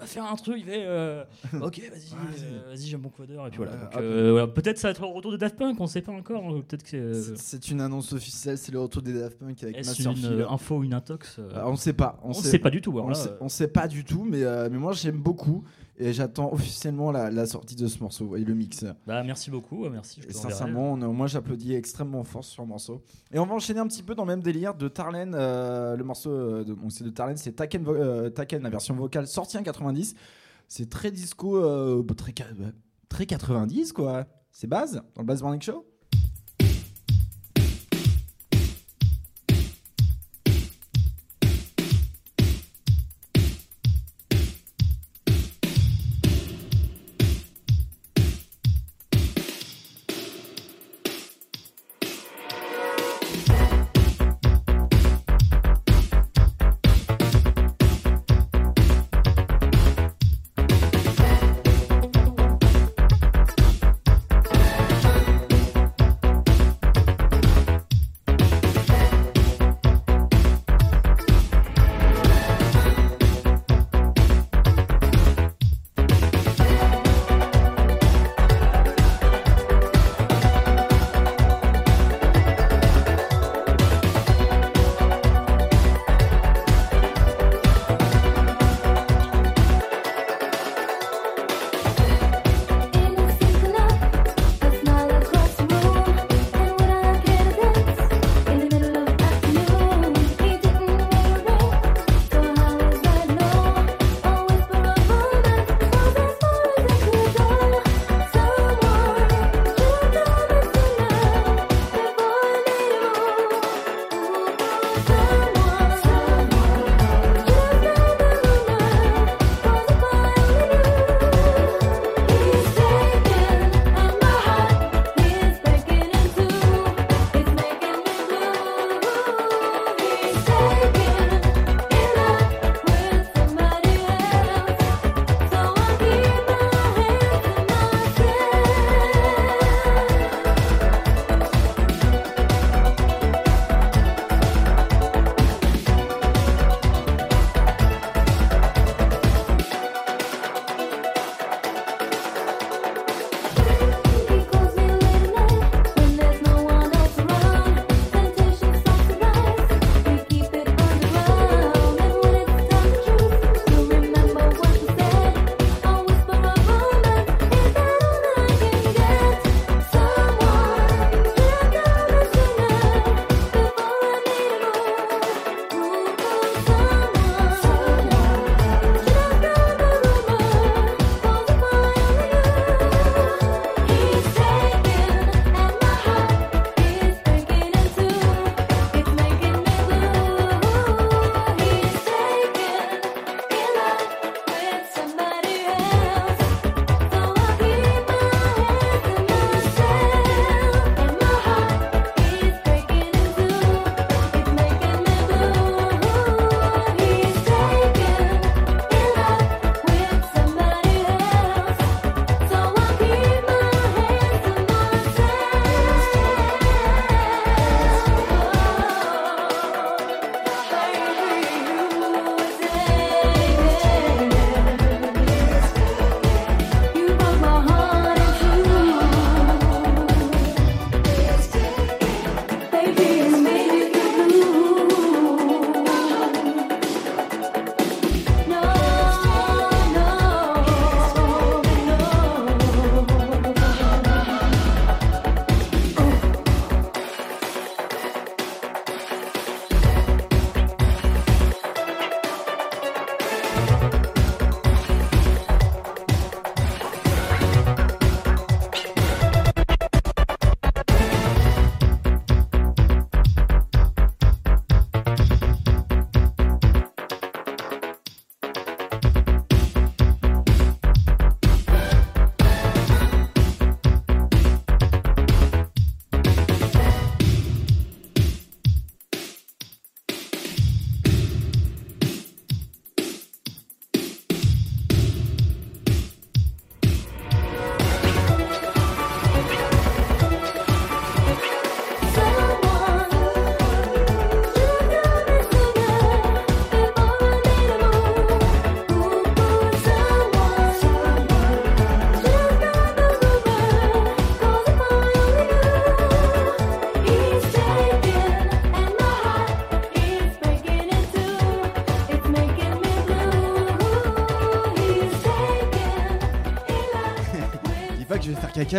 Pas faire un truc, il fait euh, Ok, vas-y, euh, vas-y, j'aime mon codeur. Et puis voilà. Euh, Donc, hop. euh, voilà, Peut-être ça va être au retour de Daft Punk, on sait pas encore. hein, Peut-être que C'est- C'est une annonce officielle, c'est le retour des Daft Punk avec est-ce Master une Phil. euh, info ou une intox euh, Euh, on sait pas. On sait pas du tout, alors On, là, sait, on sait pas du tout, mais, mais moi j'aime beaucoup et j'attends officiellement la, la sortie de ce morceau et le mix. Bah, merci beaucoup, merci. Je sincèrement, on- moi j'applaudis extrêmement fort sur le morceau. Et on va enchaîner un petit peu dans le même délire de Tarlen. euh, le morceau, euh, de, c'est de Tarlen, c'est Taken, euh, Taken, la version vocale sortie en 90. C'est très disco, euh, très, très 90 quoi. C'est base dans le Base Morning Show.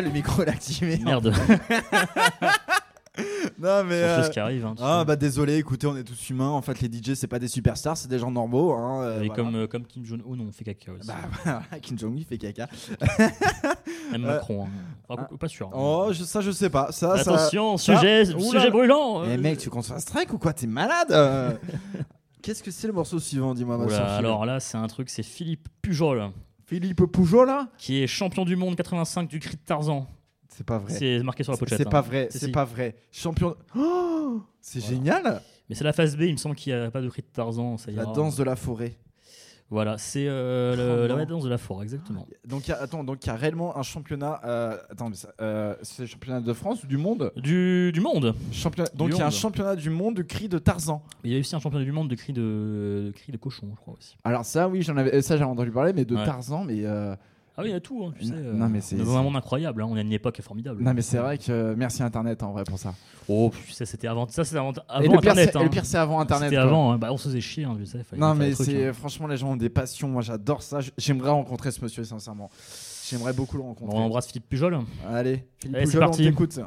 Le micro l'a activé. Merde. non mais. Chose qui arrive, hein, ah sais. bah désolé, écoutez, on est tous humains. En fait, les DJ c'est pas des superstars, c'est des gens normaux. Hein, euh, Et voilà. comme, euh, comme Kim Jong-un, on fait caca aussi. Bah voilà, Kim Jong il fait caca. Même Euh, Macron. hein. Enfin, pas sûr. hein. Oh, je- ça je sais pas. Ça, ça- Attention, ça- sujet- Oula. sujet brûlant. Mais mec, tu comptes un strike ou quoi? T'es malade euh. Qu'est-ce que c'est le morceau suivant? Dis-moi. alors là, c'est un truc, c'est Philippe Pujol. Philippe Pujol là Qui est champion du monde 85 du cri de Tarzan. C'est pas vrai. C'est marqué sur la pochette. C'est hein. pas vrai, Si, c'est si. pas vrai. Champion. Oh, c'est génial. Mais c'est la phase B, il me semble qu'il n'y a pas de cri de Tarzan. Ça La ira. danse de la forêt. Voilà, c'est euh, le- Oh la danse de la forêt, exactement. Donc, il y a- attends, donc il y a réellement un championnat. euh, attends, mais ça- euh, c'est le championnat de France ou du monde? Du, du monde. Championnat- Donc il y a un monde. championnat du monde de cri de Tarzan. Il y a aussi un championnat du monde de cri de, de, cri de cochon, je crois aussi. Alors ça, oui, j'en avais, ça j'avais entendu parler, mais de Ouais. Tarzan, mais. euh, Ah oui, il y a tout, hein, tu sais. Non, mais c'est- On est dans un monde incroyable, hein, on a une époque formidable. Non mais c'est vrai que euh, merci Internet en vrai pour ça. Oh, ça c'était avant, ça c'était avant, le Internet. et hein. le pire, c'est avant Internet, C'était avant, hein. bah, on se faisait chier, hein, Non mais trucs, hein. franchement les gens ont des passions. Moi j'adore ça. J'aimerais rencontrer ce monsieur sincèrement. J'aimerais beaucoup le rencontrer. Bon, on embrasse Philippe Pujol. Allez, Philippe Allez, c'est Pujol, on parti. t'écoute.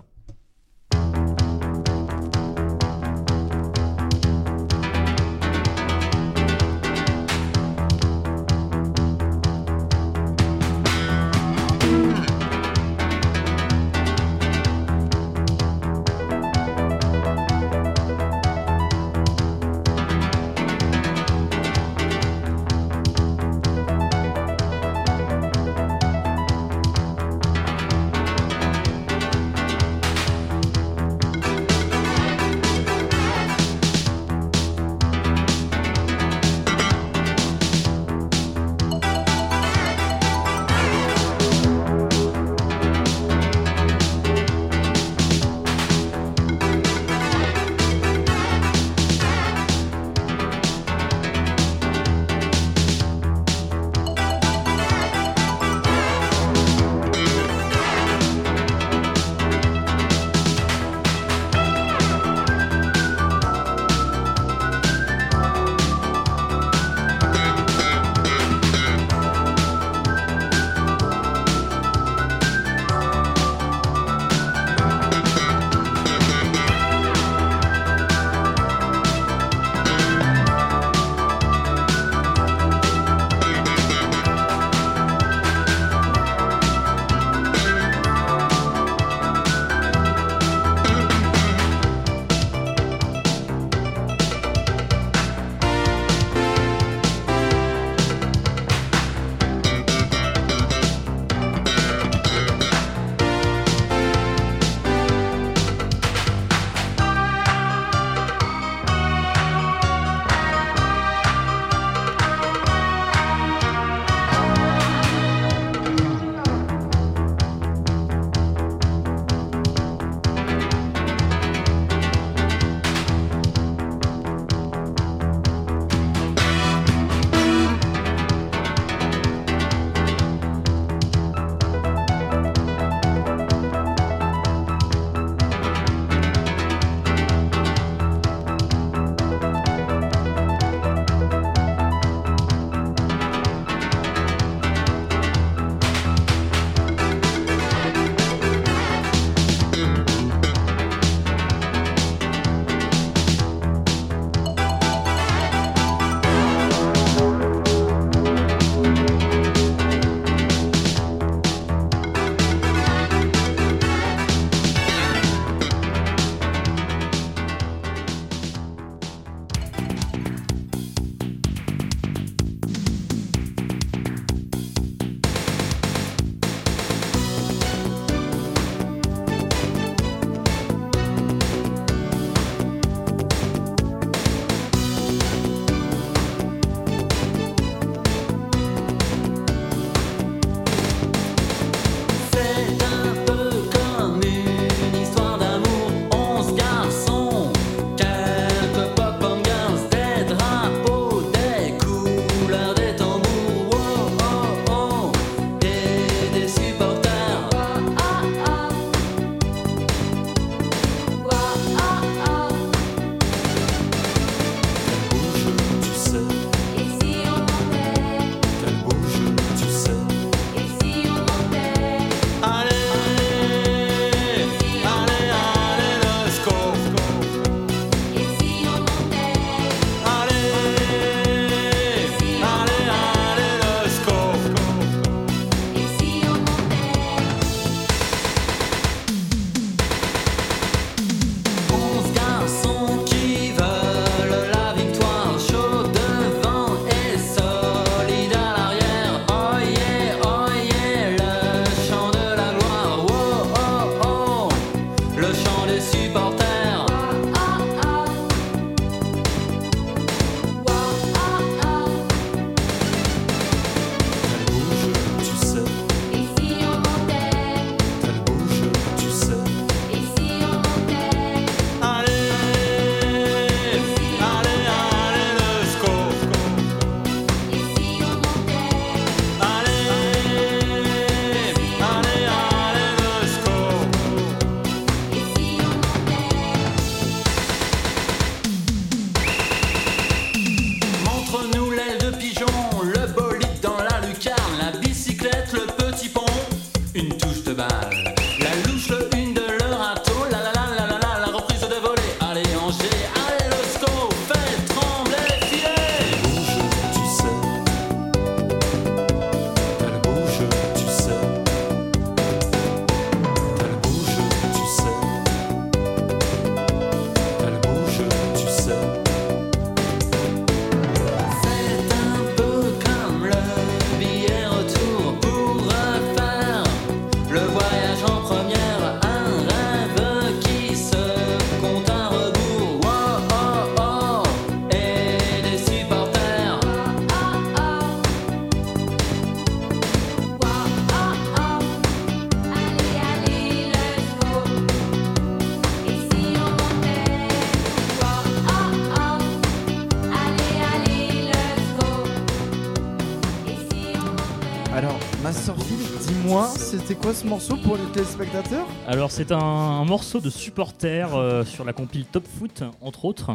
C'était quoi ce morceau pour les téléspectateurs Alors c'est un, un morceau de supporter euh, sur la compile Top Foot, entre autres,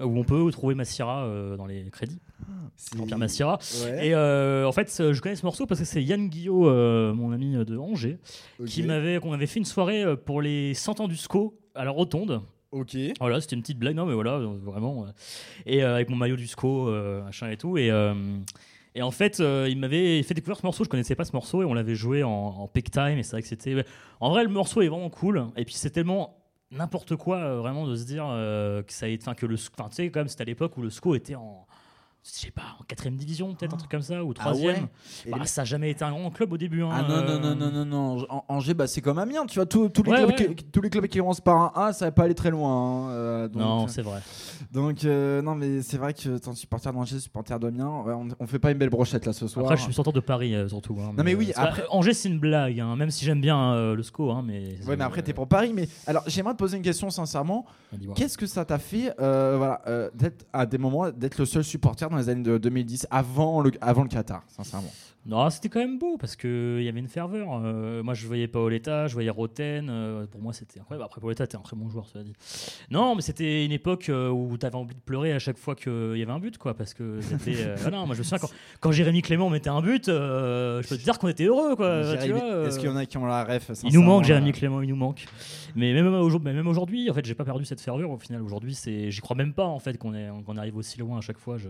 euh, où on peut trouver Massira euh, dans les crédits. Jean-Pierre Massira. Ouais. Et euh, en fait, je connais ce morceau parce que c'est Yann Guillot, mon ami de Angers, qui m'avait, qu'on avait fait une soirée pour les 100 ans du SCO à la Rotonde. Ok. Voilà, c'était une petite blague, non mais voilà, vraiment. et avec mon maillot du SCO, machin et tout. Et, et en fait, euh, il m'avait fait découvrir ce morceau, je connaissais pas ce morceau et on l'avait joué en, en peak time. Et c'est vrai c'était. En vrai, le morceau est vraiment cool. Et puis c'est tellement n'importe quoi, euh, vraiment, de se dire euh, que ça a été. Que le. Enfin, tu sais, quand même, c'était à l'époque où le SCO était en. Je sais pas, en quatrième division, peut-être un truc comme ça, ou troisième. Ah ouais Bah, les- Ça a jamais été un grand club au début. hein, Ah non, non, euh, non, non, non, non. An- Angers, bah, c'est comme Amiens, tu vois. Tous, tous les Ouais, clubs ouais. Qui, tous les clubs qui commencent par un A, ça va pas aller très loin. hein, euh, donc, Non, c'est vrai. Donc, euh, non, mais c'est vrai que tant supporter d'Angers, supporter d'Amiens, on, on fait pas une belle brochette là ce soir. Après, je suis supporter de Paris euh, surtout. hein, Non, mais oui, euh, après- euh, Angers, c'est une blague, hein, même si j'aime bien euh, le SCO. Mais Ouais, mais après, t'es pour Paris. Mais alors, j'aimerais te poser une question sincèrement. Qu'est-ce que ça t'a fait, euh, voilà, euh, d'être à des moments d'être le seul supporter dans les années de 2010, avant le, avant le Qatar, sincèrement. Non, c'était quand même beau parce qu'il y avait une ferveur. Euh, moi, je voyais Paoletta, je voyais Roten. euh, pour moi, c'était incroyable. Après, Paoletta était un très bon joueur, cela dit. Non, mais c'était une époque euh, où tu avais envie de pleurer à chaque fois qu'il y avait un but, quoi. Parce que c'était. euh, ah non, moi, je me souviens quand, quand Jérémy Clément mettait un but, je peux te dire qu'on était heureux, quoi. Est-ce qu'il y en a qui ont la ref Il nous manque Jérémy Clément, il nous manque. Mais même aujourd'hui, même aujourd'hui, en fait, j'ai pas perdu cette ferveur. Au final, aujourd'hui, c'est, j'y crois même pas en fait qu'on est, qu'on arrive aussi loin à chaque fois. Je...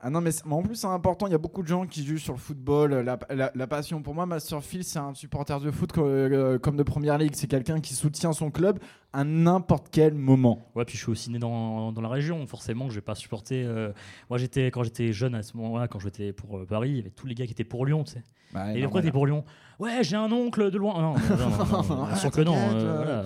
Ah non, mais, en plus, c'est important. Il y a beaucoup de gens qui jugent sur le football, la, la- la passion. Pour moi, Master Phil, c'est un supporter de foot euh, comme de première ligue. C'est quelqu'un qui soutient son club à n'importe quel moment. Ouais, puis je suis aussi né dans, dans la région, forcément, je vais pas supporter. euh, Moi, j'étais quand j'étais jeune à ce moment-là, quand j'étais pour euh, Paris, il y avait tous les gars qui étaient pour Lyon, tu sais. Bah, Et pourquoi t'es pour Lyon? Ouais, j'ai un oncle de loin. Non, non, non, sûr que non. Euh, euh,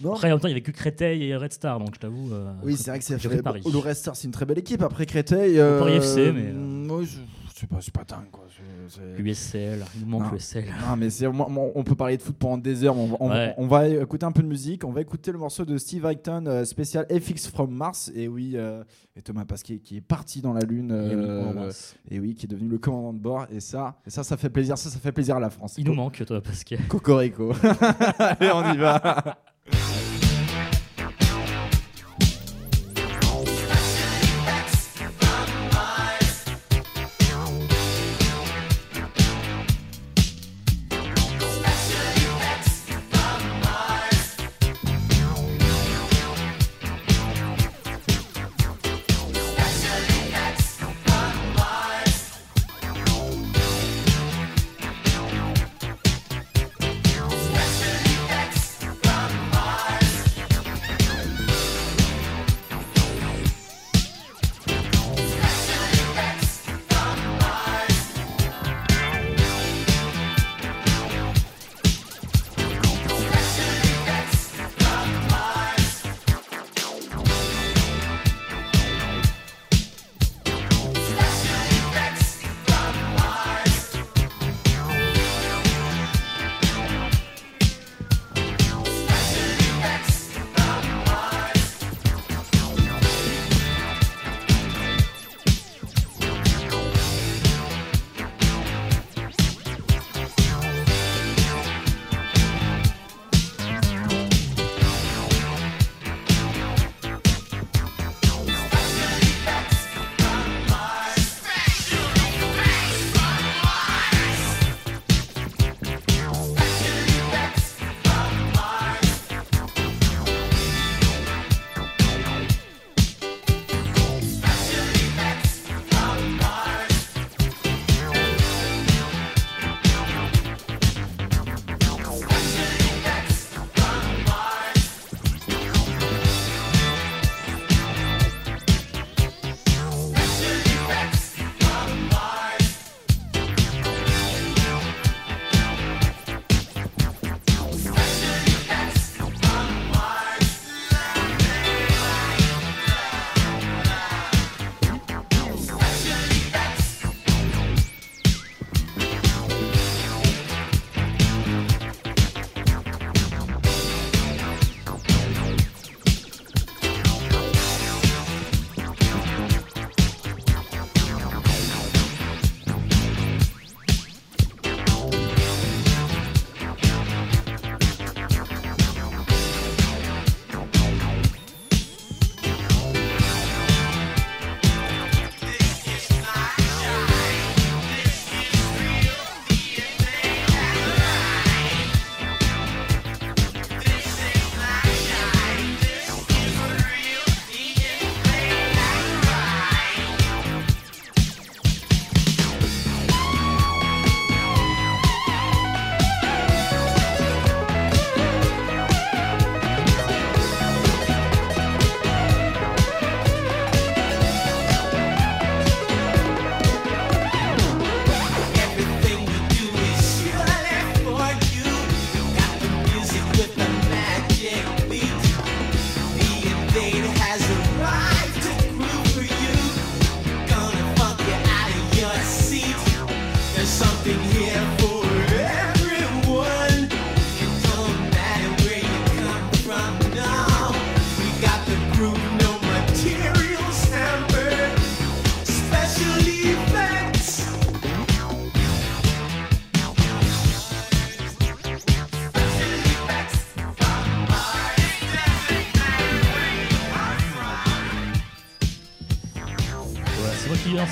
voilà. Après, en même temps, il y avait que Créteil et Red Star, donc je t'avoue. euh, Oui, c'est vrai que c'est Paris. Le Rest Star, c'est une très belle équipe. Après Créteil. euh, Paris FC, mais, moi, je- c'est pas, c'est pas dingue, quoi. C'est- c'est- USL, il nous manque Non. l'USL. Non, mais c'est, moi- moi, on peut parler de foot pendant des heures. mais On va, on, Ouais. on va écouter un peu de musique. On va écouter le morceau de Steve Aiton euh, spécial FX from Mars. Et oui, euh, et Thomas Pasquier qui est parti dans la lune. Et oui, on euh, et oui, qui est devenu le commandant de bord. Et ça, et ça, ça fait plaisir. Ça, ça fait plaisir à la France. Il nous manque, parce que. Cocorico. Allez, on y va.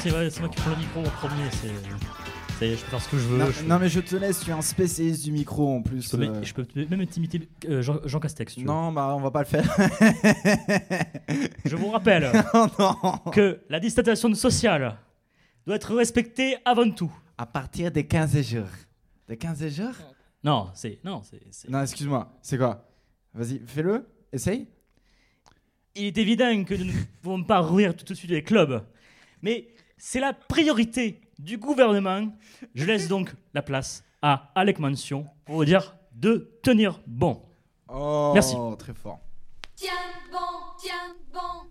c'est vrai, c'est moi qui prends le micro en premier. C'est, ça y est, je peux faire ce que je veux. Non, je, non, mais je te laisse, tu es un spécialiste du micro en plus. je peux, euh. même- je peux même imiter euh, Jean, Jean Castex. tu. Non, bah on va pas le faire. Je vous rappelle non. que la distanciation sociale doit être respectée avant tout. À partir des 15 jours. Des 15 jours? Non, c'est non, c'est- Non, excuse-moi, c'est quoi? Vas-y, fais-le, essaye. Il est évident que nous ne pouvons pas rouvrir tout de suite les clubs, mais c'est la priorité du gouvernement. Je laisse donc la place à Alec Mansion pour vous dire de tenir bon. Oh, Merci. très fort. Tiens bon, tiens bon, tiens bon.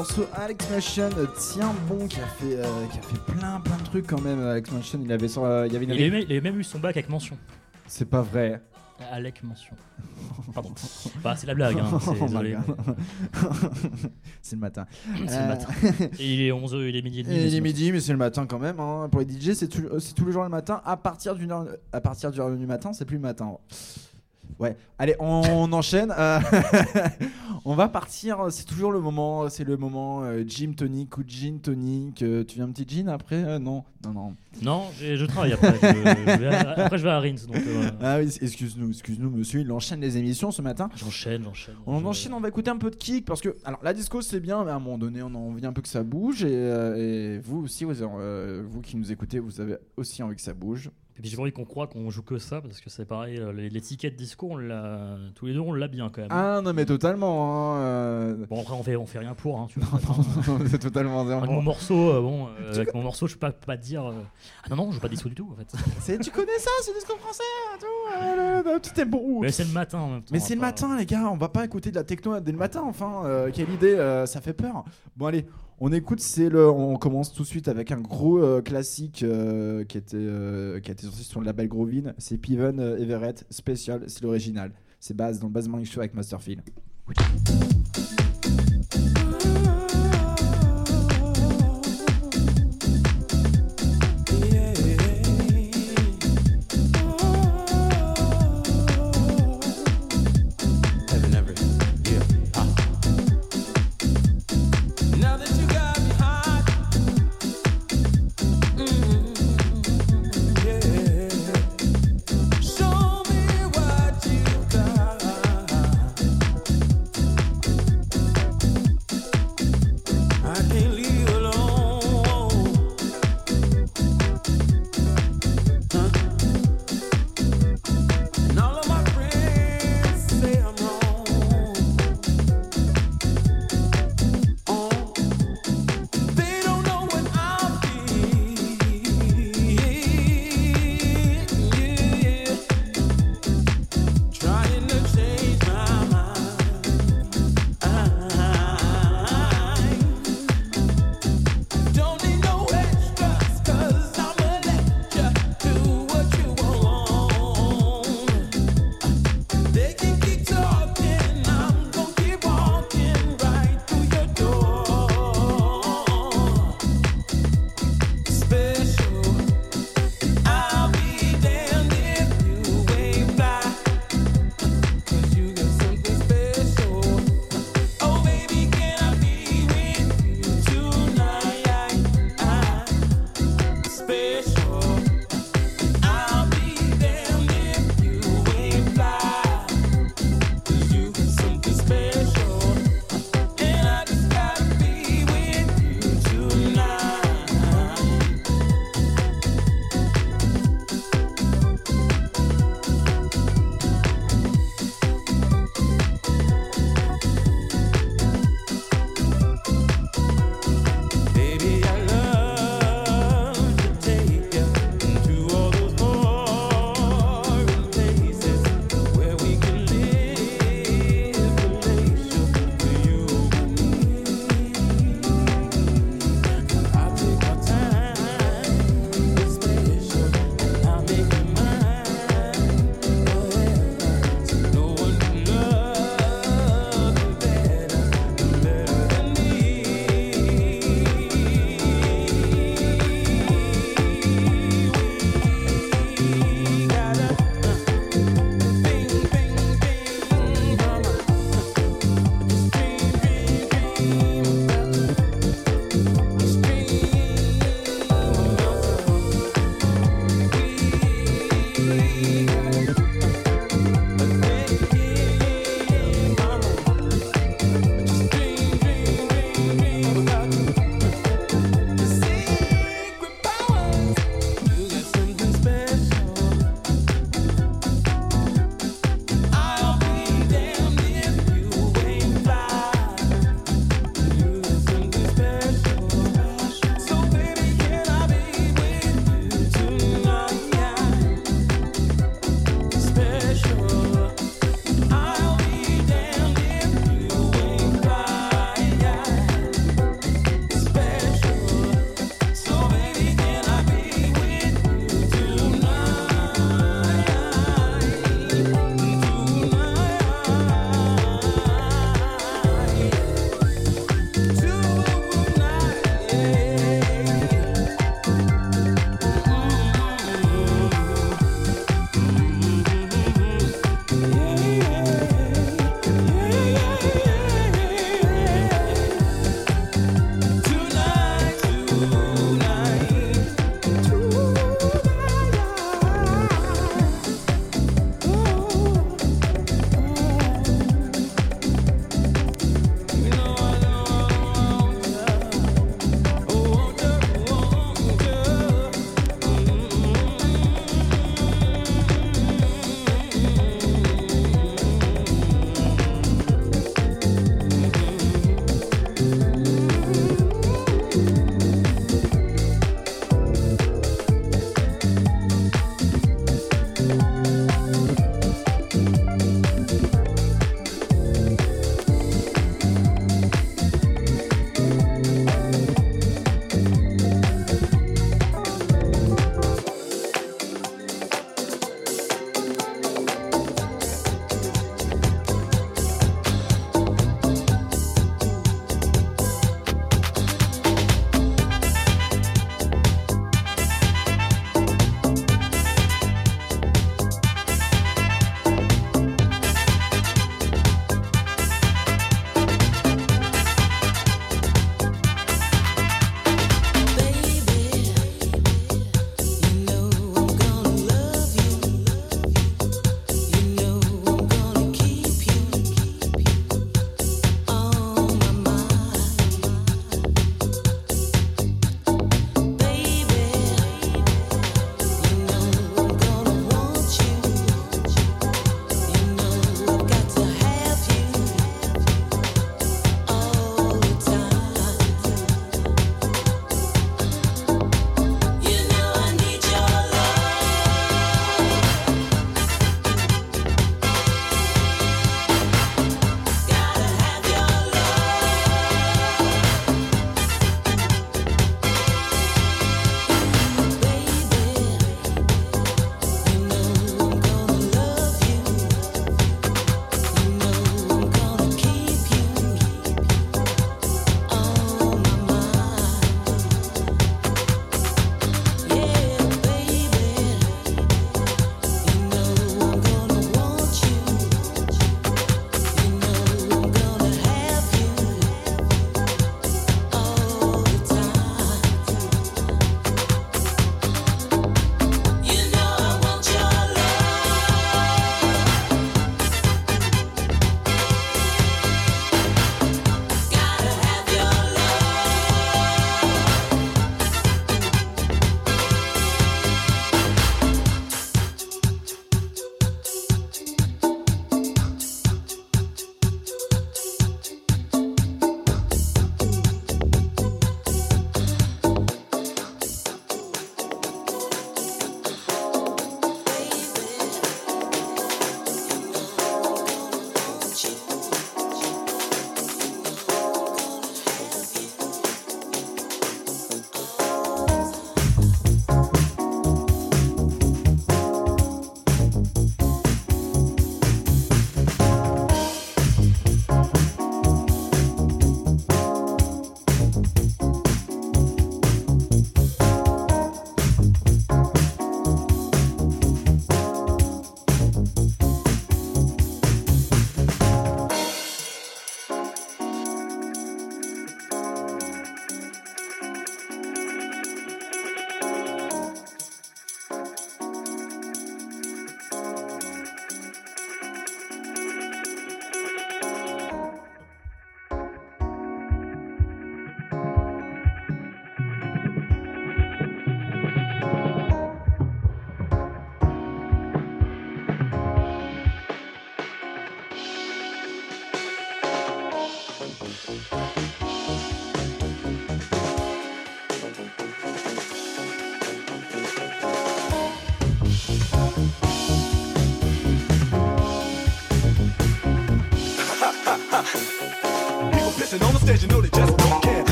Morceau Alex Machine, tiens bon, qui a fait, euh, qui a fait plein plein de trucs quand même. Alex Machine, il avait, sur, euh, il y avait une Il avait, il avait même eu son bac avec mention. C'est pas vrai. Alec mention. Pardon. Bah, c'est la blague. Hein. c'est- le matin. C'est Euh, le matin. Et il est 11 il est midi et demi. Et il est midi, mais c'est le matin quand même. hein. Pour les DJ, c'est tout- c'est tous les jours le matin. À partir d'une heure, à partir du matin, c'est plus le matin. Ouais. Allez, on enchaîne. Euh, on va partir. C'est toujours le moment. C'est le moment euh, gym tonic ou gin tonic. Euh, tu veux un petit gin après Euh, Non, non, non. Non, je travaille après. Je, je vais à- après, je vais à Rins. Donc, euh. Ah oui, excuse-nous, excuse-nous, monsieur. Il enchaîne les émissions ce matin. J'enchaîne, j'enchaîne. On enchaîne, on va écouter un peu de kick parce que alors la disco c'est bien, mais à un moment donné on a envie un peu que ça bouge et, et vous aussi, vous, euh, vous qui nous écoutez, vous avez aussi envie que ça bouge. Et puis j'ai pas envie qu'on croit qu'on joue que ça parce que c'est pareil, euh, l'étiquette disco, on l'a, tous les deux on l'a bien quand même. Ah non mais totalement. hein, euh, Bon après on fait, on fait rien pour, hein, tu vois. c'est totalement. Avec mon morceau, euh, bon, euh, avec mon morceau, je peux pas, pas dire. euh, Ah non non, je joue pas disco du tout en fait. C'est- tu connais ça, c'est disco français, tout. le- tempo. Mais c'est le matin en même temps. Mais c'est le pas- matin, les gars, on va pas écouter de la techno dès le matin, enfin, euh, quelle idée, ça fait peur. Bon, allez, on écoute, c'est le, on commence tout de suite avec un gros euh, classique euh, qui, était, euh, a été sorti sur le label Grovin, c'est Piven Everett Special, c'est l'original. C'est base dans le Base Morning Show avec Masterfield.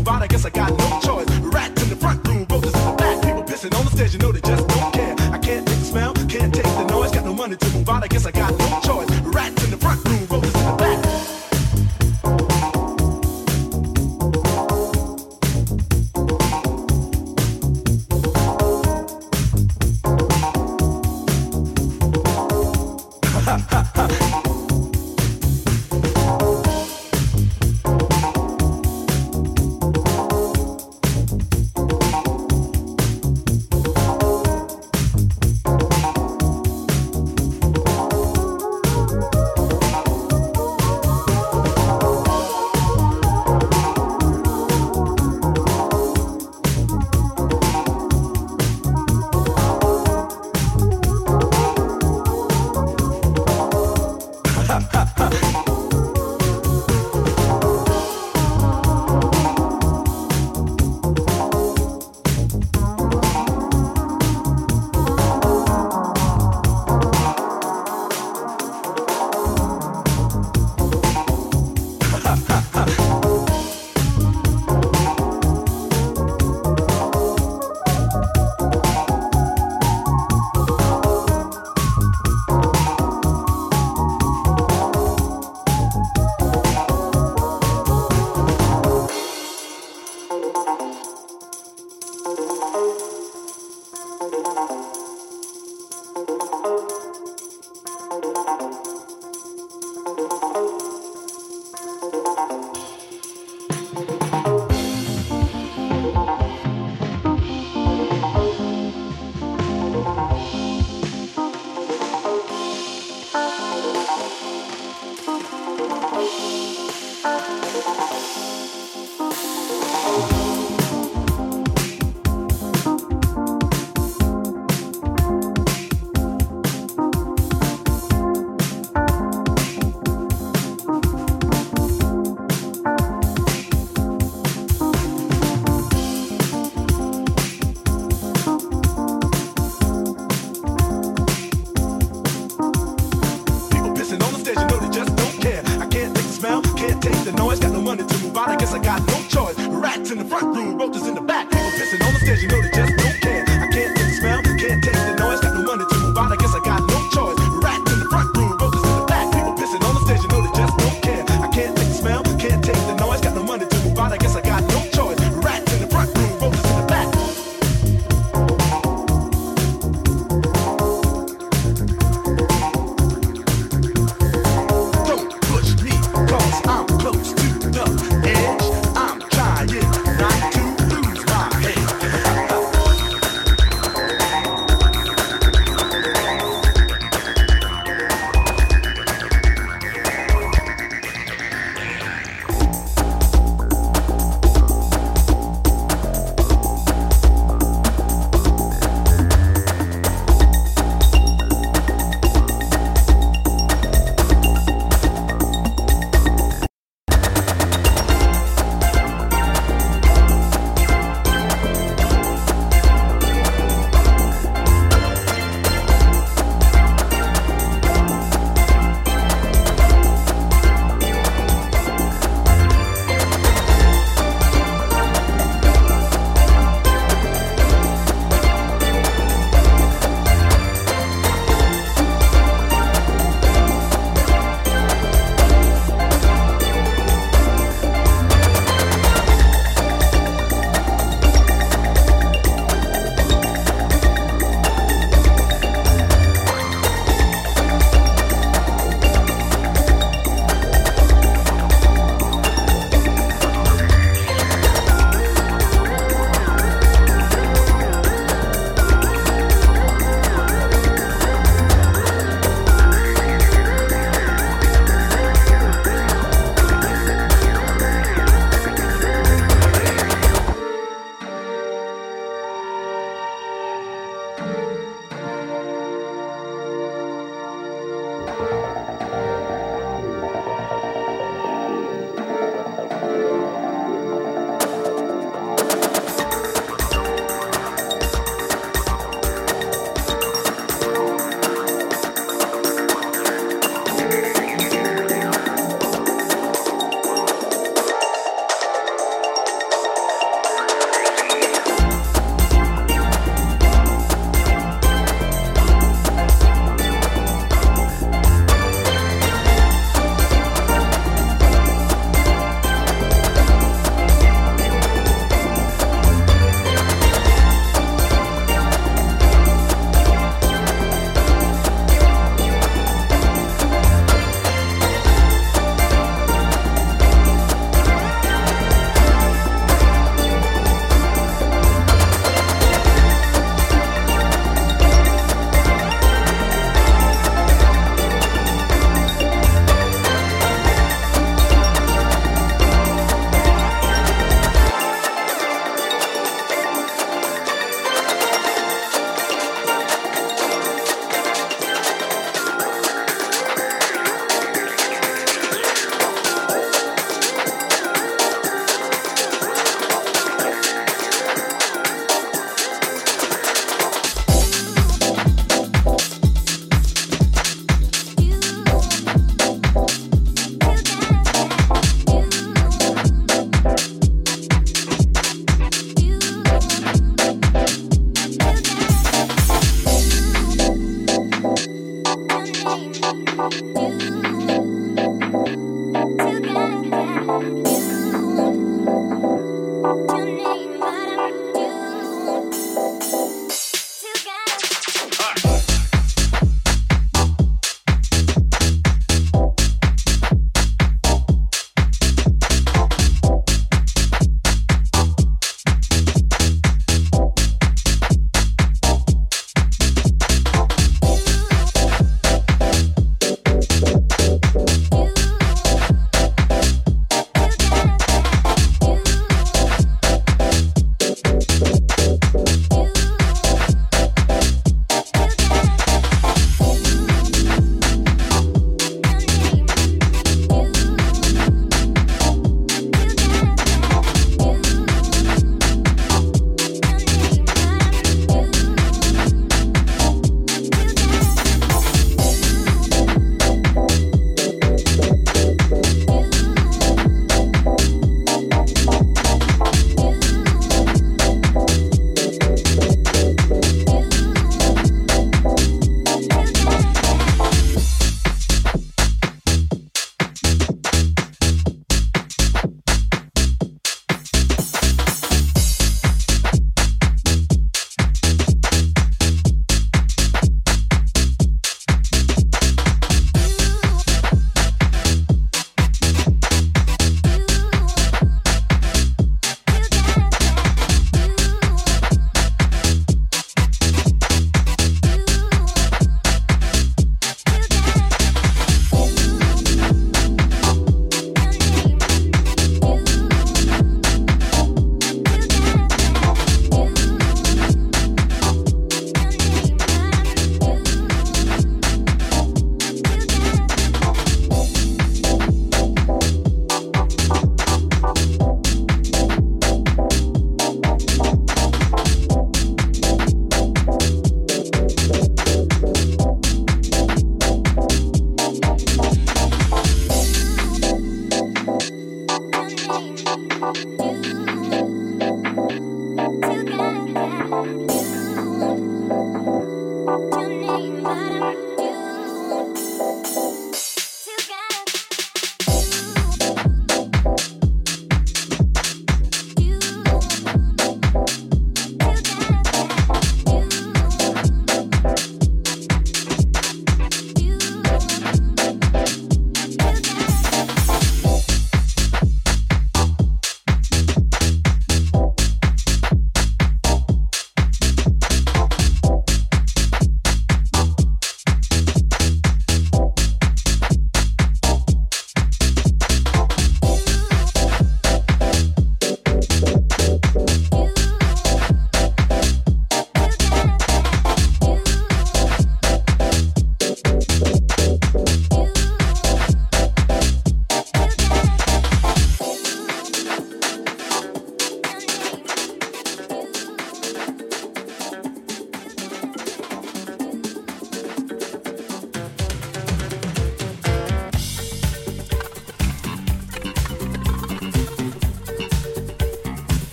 Move out. I guess I got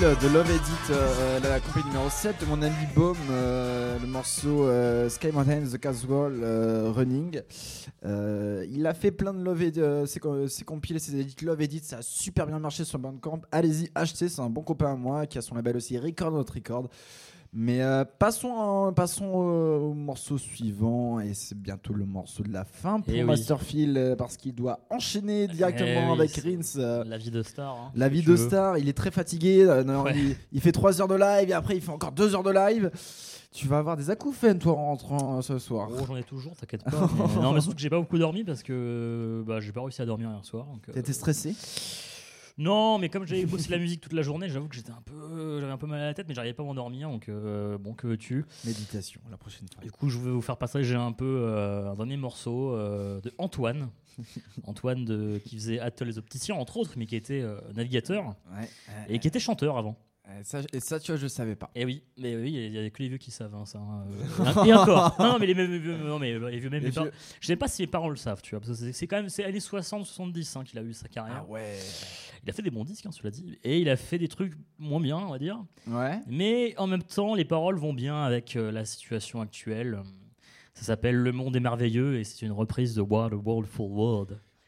de Love Edit, euh, la compile numéro 7 de mon ami Baume, euh, le morceau euh, Sky Mountain The Casual euh, Running. Euh, il a fait plein de Love Edit, ses, co- ses compiles et ses edits Love Edit, ça a super bien marché sur Bandcamp. Allez-y, achetez, c'est un bon copain à moi qui a son label aussi Record Not Record. Mais euh, passons, passons euh, au morceau suivant et c'est bientôt le morceau de la fin pour Eh oui. Masterfield euh, parce qu'il doit enchaîner directement Eh oui, avec Rins. euh, La vie de star. hein, la vie de veux. star, il est très fatigué. non, Ouais. il, il fait 3 heures de live et après il fait encore 2 heures de live. Tu vas avoir des acouphènes toi en rentrant ce soir. Oh, j'en ai toujours, t'inquiète pas. mais- non, mais surtout que j'ai pas beaucoup dormi parce que bah, j'ai pas réussi à dormir hier soir. T'étais stressé? Non, mais comme j'avais bossé la musique toute la journée, j'avoue que j'étais un peu, j'avais un peu mal à la tête, mais j'arrivais pas à m'endormir. Donc euh, bon, que veux-tu? Méditation la prochaine fois. Du coup, je vais vous faire passer. J'ai un peu euh, un dernier morceau euh, de Antoine, Antoine de, qui faisait Atle les opticiens entre autres, mais qui était euh, navigateur Ouais, et qui était chanteur avant. Et ça, et ça, tu vois, je savais pas. Et oui, mais oui, il y, a que les vieux qui savent hein, ça. hein, euh, et encore. Non, non, mais les vieux, non, mais les vieux même. Les vieux. Je sais pas si les parents le savent, tu vois, parce que c'est- quand même c'est années 60-70 hein, qu'il a eu sa carrière. Ah ouais. Il a fait des bons disques, hein, cela dit, et il a fait des trucs moins bien, on va dire. Ouais. Mais en même temps, les paroles vont bien avec euh, la situation actuelle. Ça s'appelle Le monde est merveilleux et c'est une reprise de What a World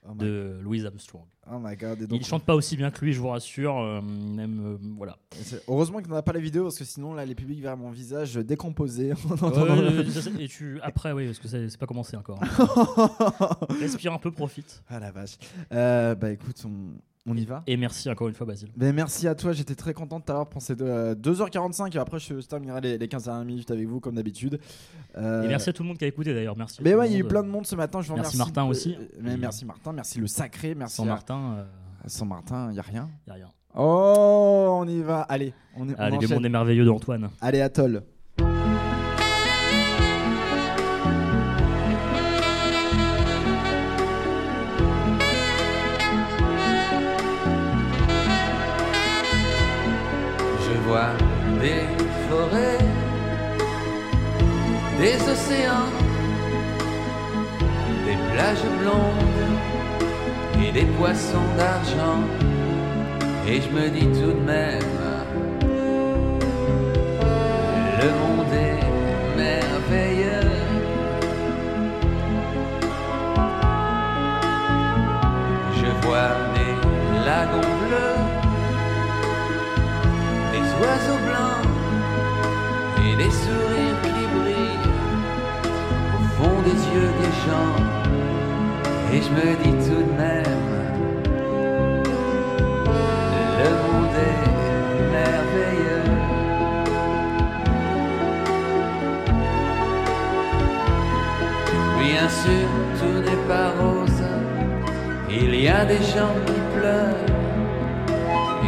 Oh my- de Louis Armstrong. Oh my god. Et donc, Il chante pas aussi bien que lui, je vous rassure. euh, même euh, voilà. Heureusement qu'il n'en a pas la vidéo parce que sinon là les publics verraient mon visage décomposé. et tu après oui parce que c'est c'est pas commencé encore. Respire un peu, profite. ah la vache. Euh, bah écoute, on, on y va. Et merci encore une fois Basile. Ben, merci à toi, j'étais très content de t'avoir deux- euh, 2h45 et après je, je terminerai les, les 15 dernières minutes avec vous comme d'habitude. Euh, Et merci à tout le monde qui a écouté d'ailleurs. Merci. Mais tout ouais, il y a eu plein de monde ce matin, je vous Merci remercie. Martin aussi. Euh, mais merci Martin, merci le sacré, merci Sans à- Martin, euh, Sans Martin, il a rien. y a rien. Oh, on y va. Allez, on est on Allez, le monde est merveilleux d'Antoine. Allez, Atoll. Des forêts, des océans, des plages blondes et des poissons d'argent. Et je me dis tout de même, le monde est merveilleux. Je vois des lagons bleus oiseaux blancs et des sourires qui brillent au fond des yeux des gens. Et je me dis tout de même, le monde est merveilleux. Bien sûr, tout n'est pas rose, il y a des gens qui pleurent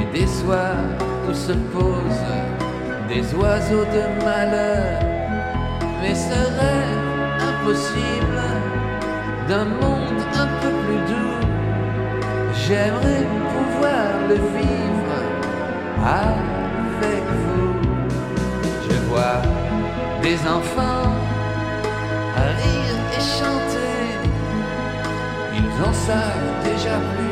et des soirs où se posent des oiseaux de malheur. Mais serait impossible d'un monde un peu plus doux. J'aimerais pouvoir le vivre avec vous. Je vois des enfants rire et chanter. Ils en savent déjà plus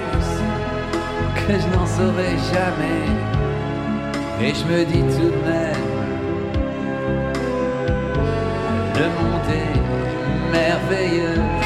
que je n'en saurai jamais. Et je me dis tout de même, le monde est merveilleux.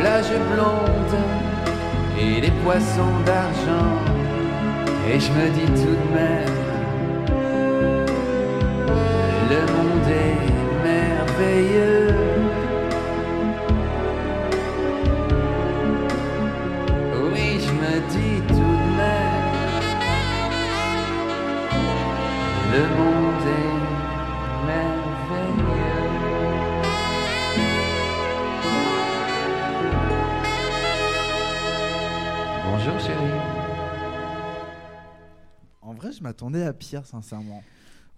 Plages blondes et des poissons d'argent. Et je me dis tout de même, le monde est merveilleux. Je m'attendais à pire, sincèrement.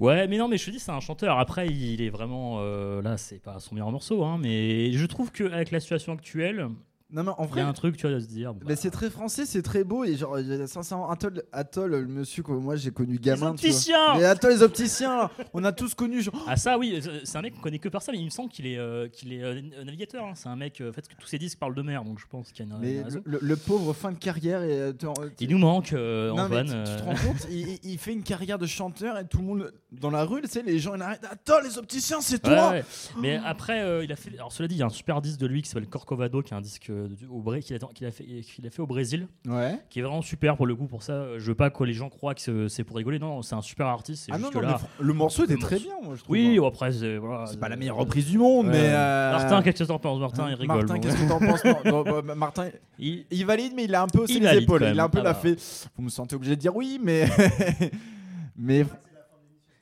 Ouais, mais non, mais je te dis, c'est un chanteur. Après, il est vraiment. euh, là, c'est pas son meilleur morceau, hein, mais je trouve qu'avec la situation actuelle. Non, mais en Il y vrai. a un truc, tu vois, de se dire. Mais c'est très français, c'est très beau et genre euh, sincèrement Atoll, Atoll le monsieur que moi j'ai connu gamin. vois. opticiens Mais Atoll les opticiens, là, on a tous connu. Genre... Ah ça oui, c'est un mec qu'on connaît que par ça, mais il me semble qu'il est, euh, qu'il est euh, navigateur. hein. C'est un mec, euh, en fait, que tous ses disques parlent de mer, donc je pense qu'il y a une, Mais une le, le- le pauvre fin de carrière et euh, Il nous manque, euh, Non, mais Antoine. tu, tu te euh. rends compte, il, fait une carrière de chanteur et tout le monde dans la rue, tu sais, les gens ils arrêtent. Attends, les opticiens, c'est Ouais, toi. ouais. Mais après, euh, il a fait. Alors, cela dit, il y a un super disque de lui qui s'appelle Corcovado, qui est un disque euh, au Bré- qu'il a, qu'il a fait, qu'il a fait au Brésil. Ouais. Qui est vraiment super pour le coup. Pour ça, je veux pas que les gens croient que c'est- pour rigoler. Non, c'est un super artiste. c'est Ah non, juste non, que mais là- fr- le morceau était très bien, moi je trouve. Oui, bon, après, c'est voilà, C'est pas la meilleure reprise du monde, mais. euh, Martin, qu'est-ce que t'en penses Martin, il rigole. Martin, bon. qu'est-ce que t'en penses Non, non, bah, Martin, il... valide, mais il a un peu haussé Il les valide épaules. quand Il a un même. peu Ah l'a bah. fait. Vous me sentez obligé de dire oui, mais. mais.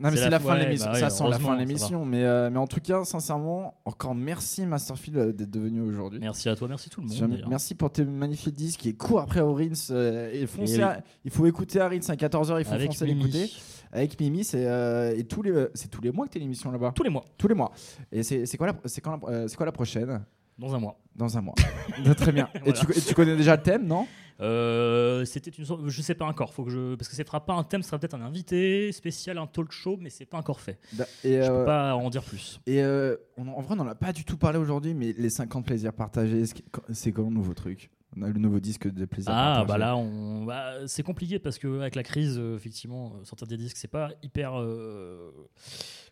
Non, mais C'est la- fin de l'émission. bah ça sent la fin de l'émission. Mais, euh, mais en tout cas, sincèrement, encore merci Masterfield euh, d'être devenu aujourd'hui. Merci à toi, merci tout le monde. Merci pour tes magnifiques disques qui court après Orins. euh, et à- il faut écouter Orins à 14h, il faut Avec foncer l'écouter. Avec Mimi, c'est tous les c'est tous les mois que t'es l'émission là-bas. Tous les mois. Tous les mois. Et c'est quoi la c'est quand la- c'est quoi la prochaine? Dans un mois. Dans un mois. Très bien. Et, tu, et tu connais déjà le thème, non? Euh, c'était une sorte, je sais pas encore, faut que je parce que ce sera pas un thème, ce sera peut-être un invité spécial, un talk show, mais c'est pas encore fait. Et, je euh, peux pas en dire plus. Et euh, on- en vrai, on n'en a pas du tout parlé aujourd'hui, mais les 50 plaisirs partagés, c'est quand nouveau truc? On a le nouveau disque de plaisirs Ah bah là, on, bah, c'est compliqué parce que avec la crise, euh, effectivement, euh, sortir des disques, c'est pas hyper euh,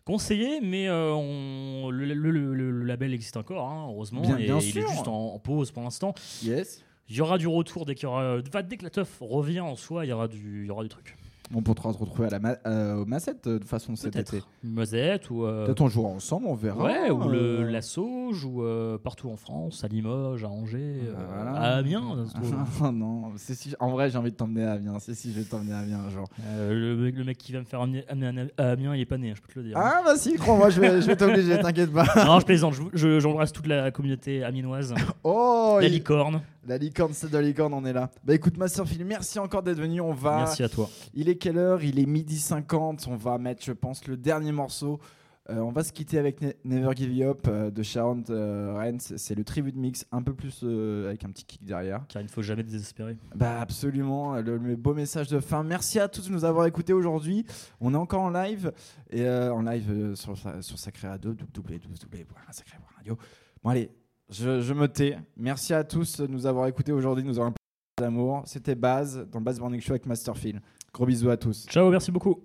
conseillé, mais on, le, le- le- le- le label existe encore, hein, heureusement, Bien- et bien il est juste en, en pause pour l'instant. Yes. Il y aura du retour dès qu'il y aura, enfin, dès que la teuf revient en soi, il y aura du, il y aura du truc. On pourra se retrouver à la ma- euh, au Massette euh, de façon cet Peut-être. été. Mazette ou. euh, Peut-être on jouera ensemble, on verra. Ouais, ou le, la Sauge, ou partout en France, à Limoges, à Angers, euh, voilà. à Amiens. Ah, non, si, en vrai, j'ai envie de t'emmener à Amiens. C'est si, je vais t'emmener à Amiens un jour. Le, mec- le mec qui va me faire amener, à Amiens, il est pas né, je peux te le dire. Ah, bah si, crois-moi, je vais, je vais t'obliger, t'inquiète pas. non, je plaisante, je- je- j'embrasse toute la communauté amiénoise. Oh, la il- licorne. La licorne, c'est de la licorne, on est là. Bah écoute, Masterfield, merci encore d'être venu. On va. Merci à toi. Il est quelle heure? Il est midi 50. On va mettre, je pense, le dernier morceau. Euh, on va se quitter avec Ne- Never Give You Up euh, de Sharon euh. C'est le tribute mix, un peu plus euh, avec un petit kick derrière. Car il ne faut jamais désespérer. Bah absolument, le, le beau message de fin. Merci à tous de nous avoir écoutés aujourd'hui. On est encore en live et en live sur, sur Sacré Radio, www.sacré.radio. Bon allez, je, me tais. Merci à tous de nous avoir écoutés aujourd'hui, nous avoir un d'amour. C'était Baz dans le Baz Morning Show avec Masterfield. Gros bisous à tous. Ciao, merci beaucoup.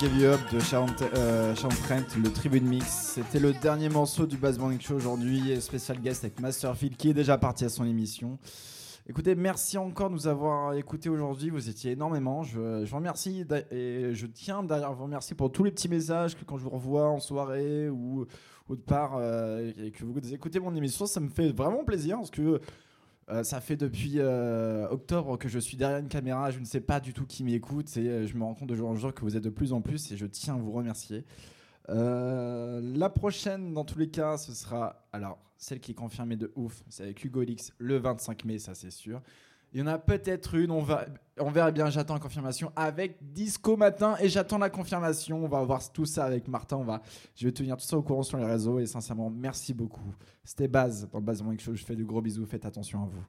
Give You Up de Sharon, euh, le Tribune Mix. C'était le dernier morceau du Bass Morning Show aujourd'hui. Spécial guest avec Masterfield qui est déjà parti à son émission. Écoutez, merci encore de nous avoir écoutés aujourd'hui. Vous étiez énormément. Je, vous remercie et je tiens d'ailleurs à vous remercier pour tous les petits messages que quand je vous revois en soirée ou autre part euh, et que vous écoutez mon émission, ça me fait vraiment plaisir parce que euh, ça fait depuis euh, octobre que je suis derrière une caméra. Je ne sais pas du tout qui m'écoute et euh, je me rends compte de jour en jour que vous êtes de plus en plus et je tiens à vous remercier. La prochaine, dans tous les cas, ce sera alors celle qui est confirmée de ouf. C'est avec Hugo Lix le 25 mai, ça c'est sûr. Il y en a peut-être une, on, va, on verra bien, j'attends la confirmation avec Disco Matin et j'attends la confirmation. On va voir tout ça avec Martin. On va, je vais tenir tout ça au courant sur les réseaux et sincèrement, merci beaucoup. C'était Baz dans le Baz Morning Show. Je fais de gros bisous, faites attention à vous.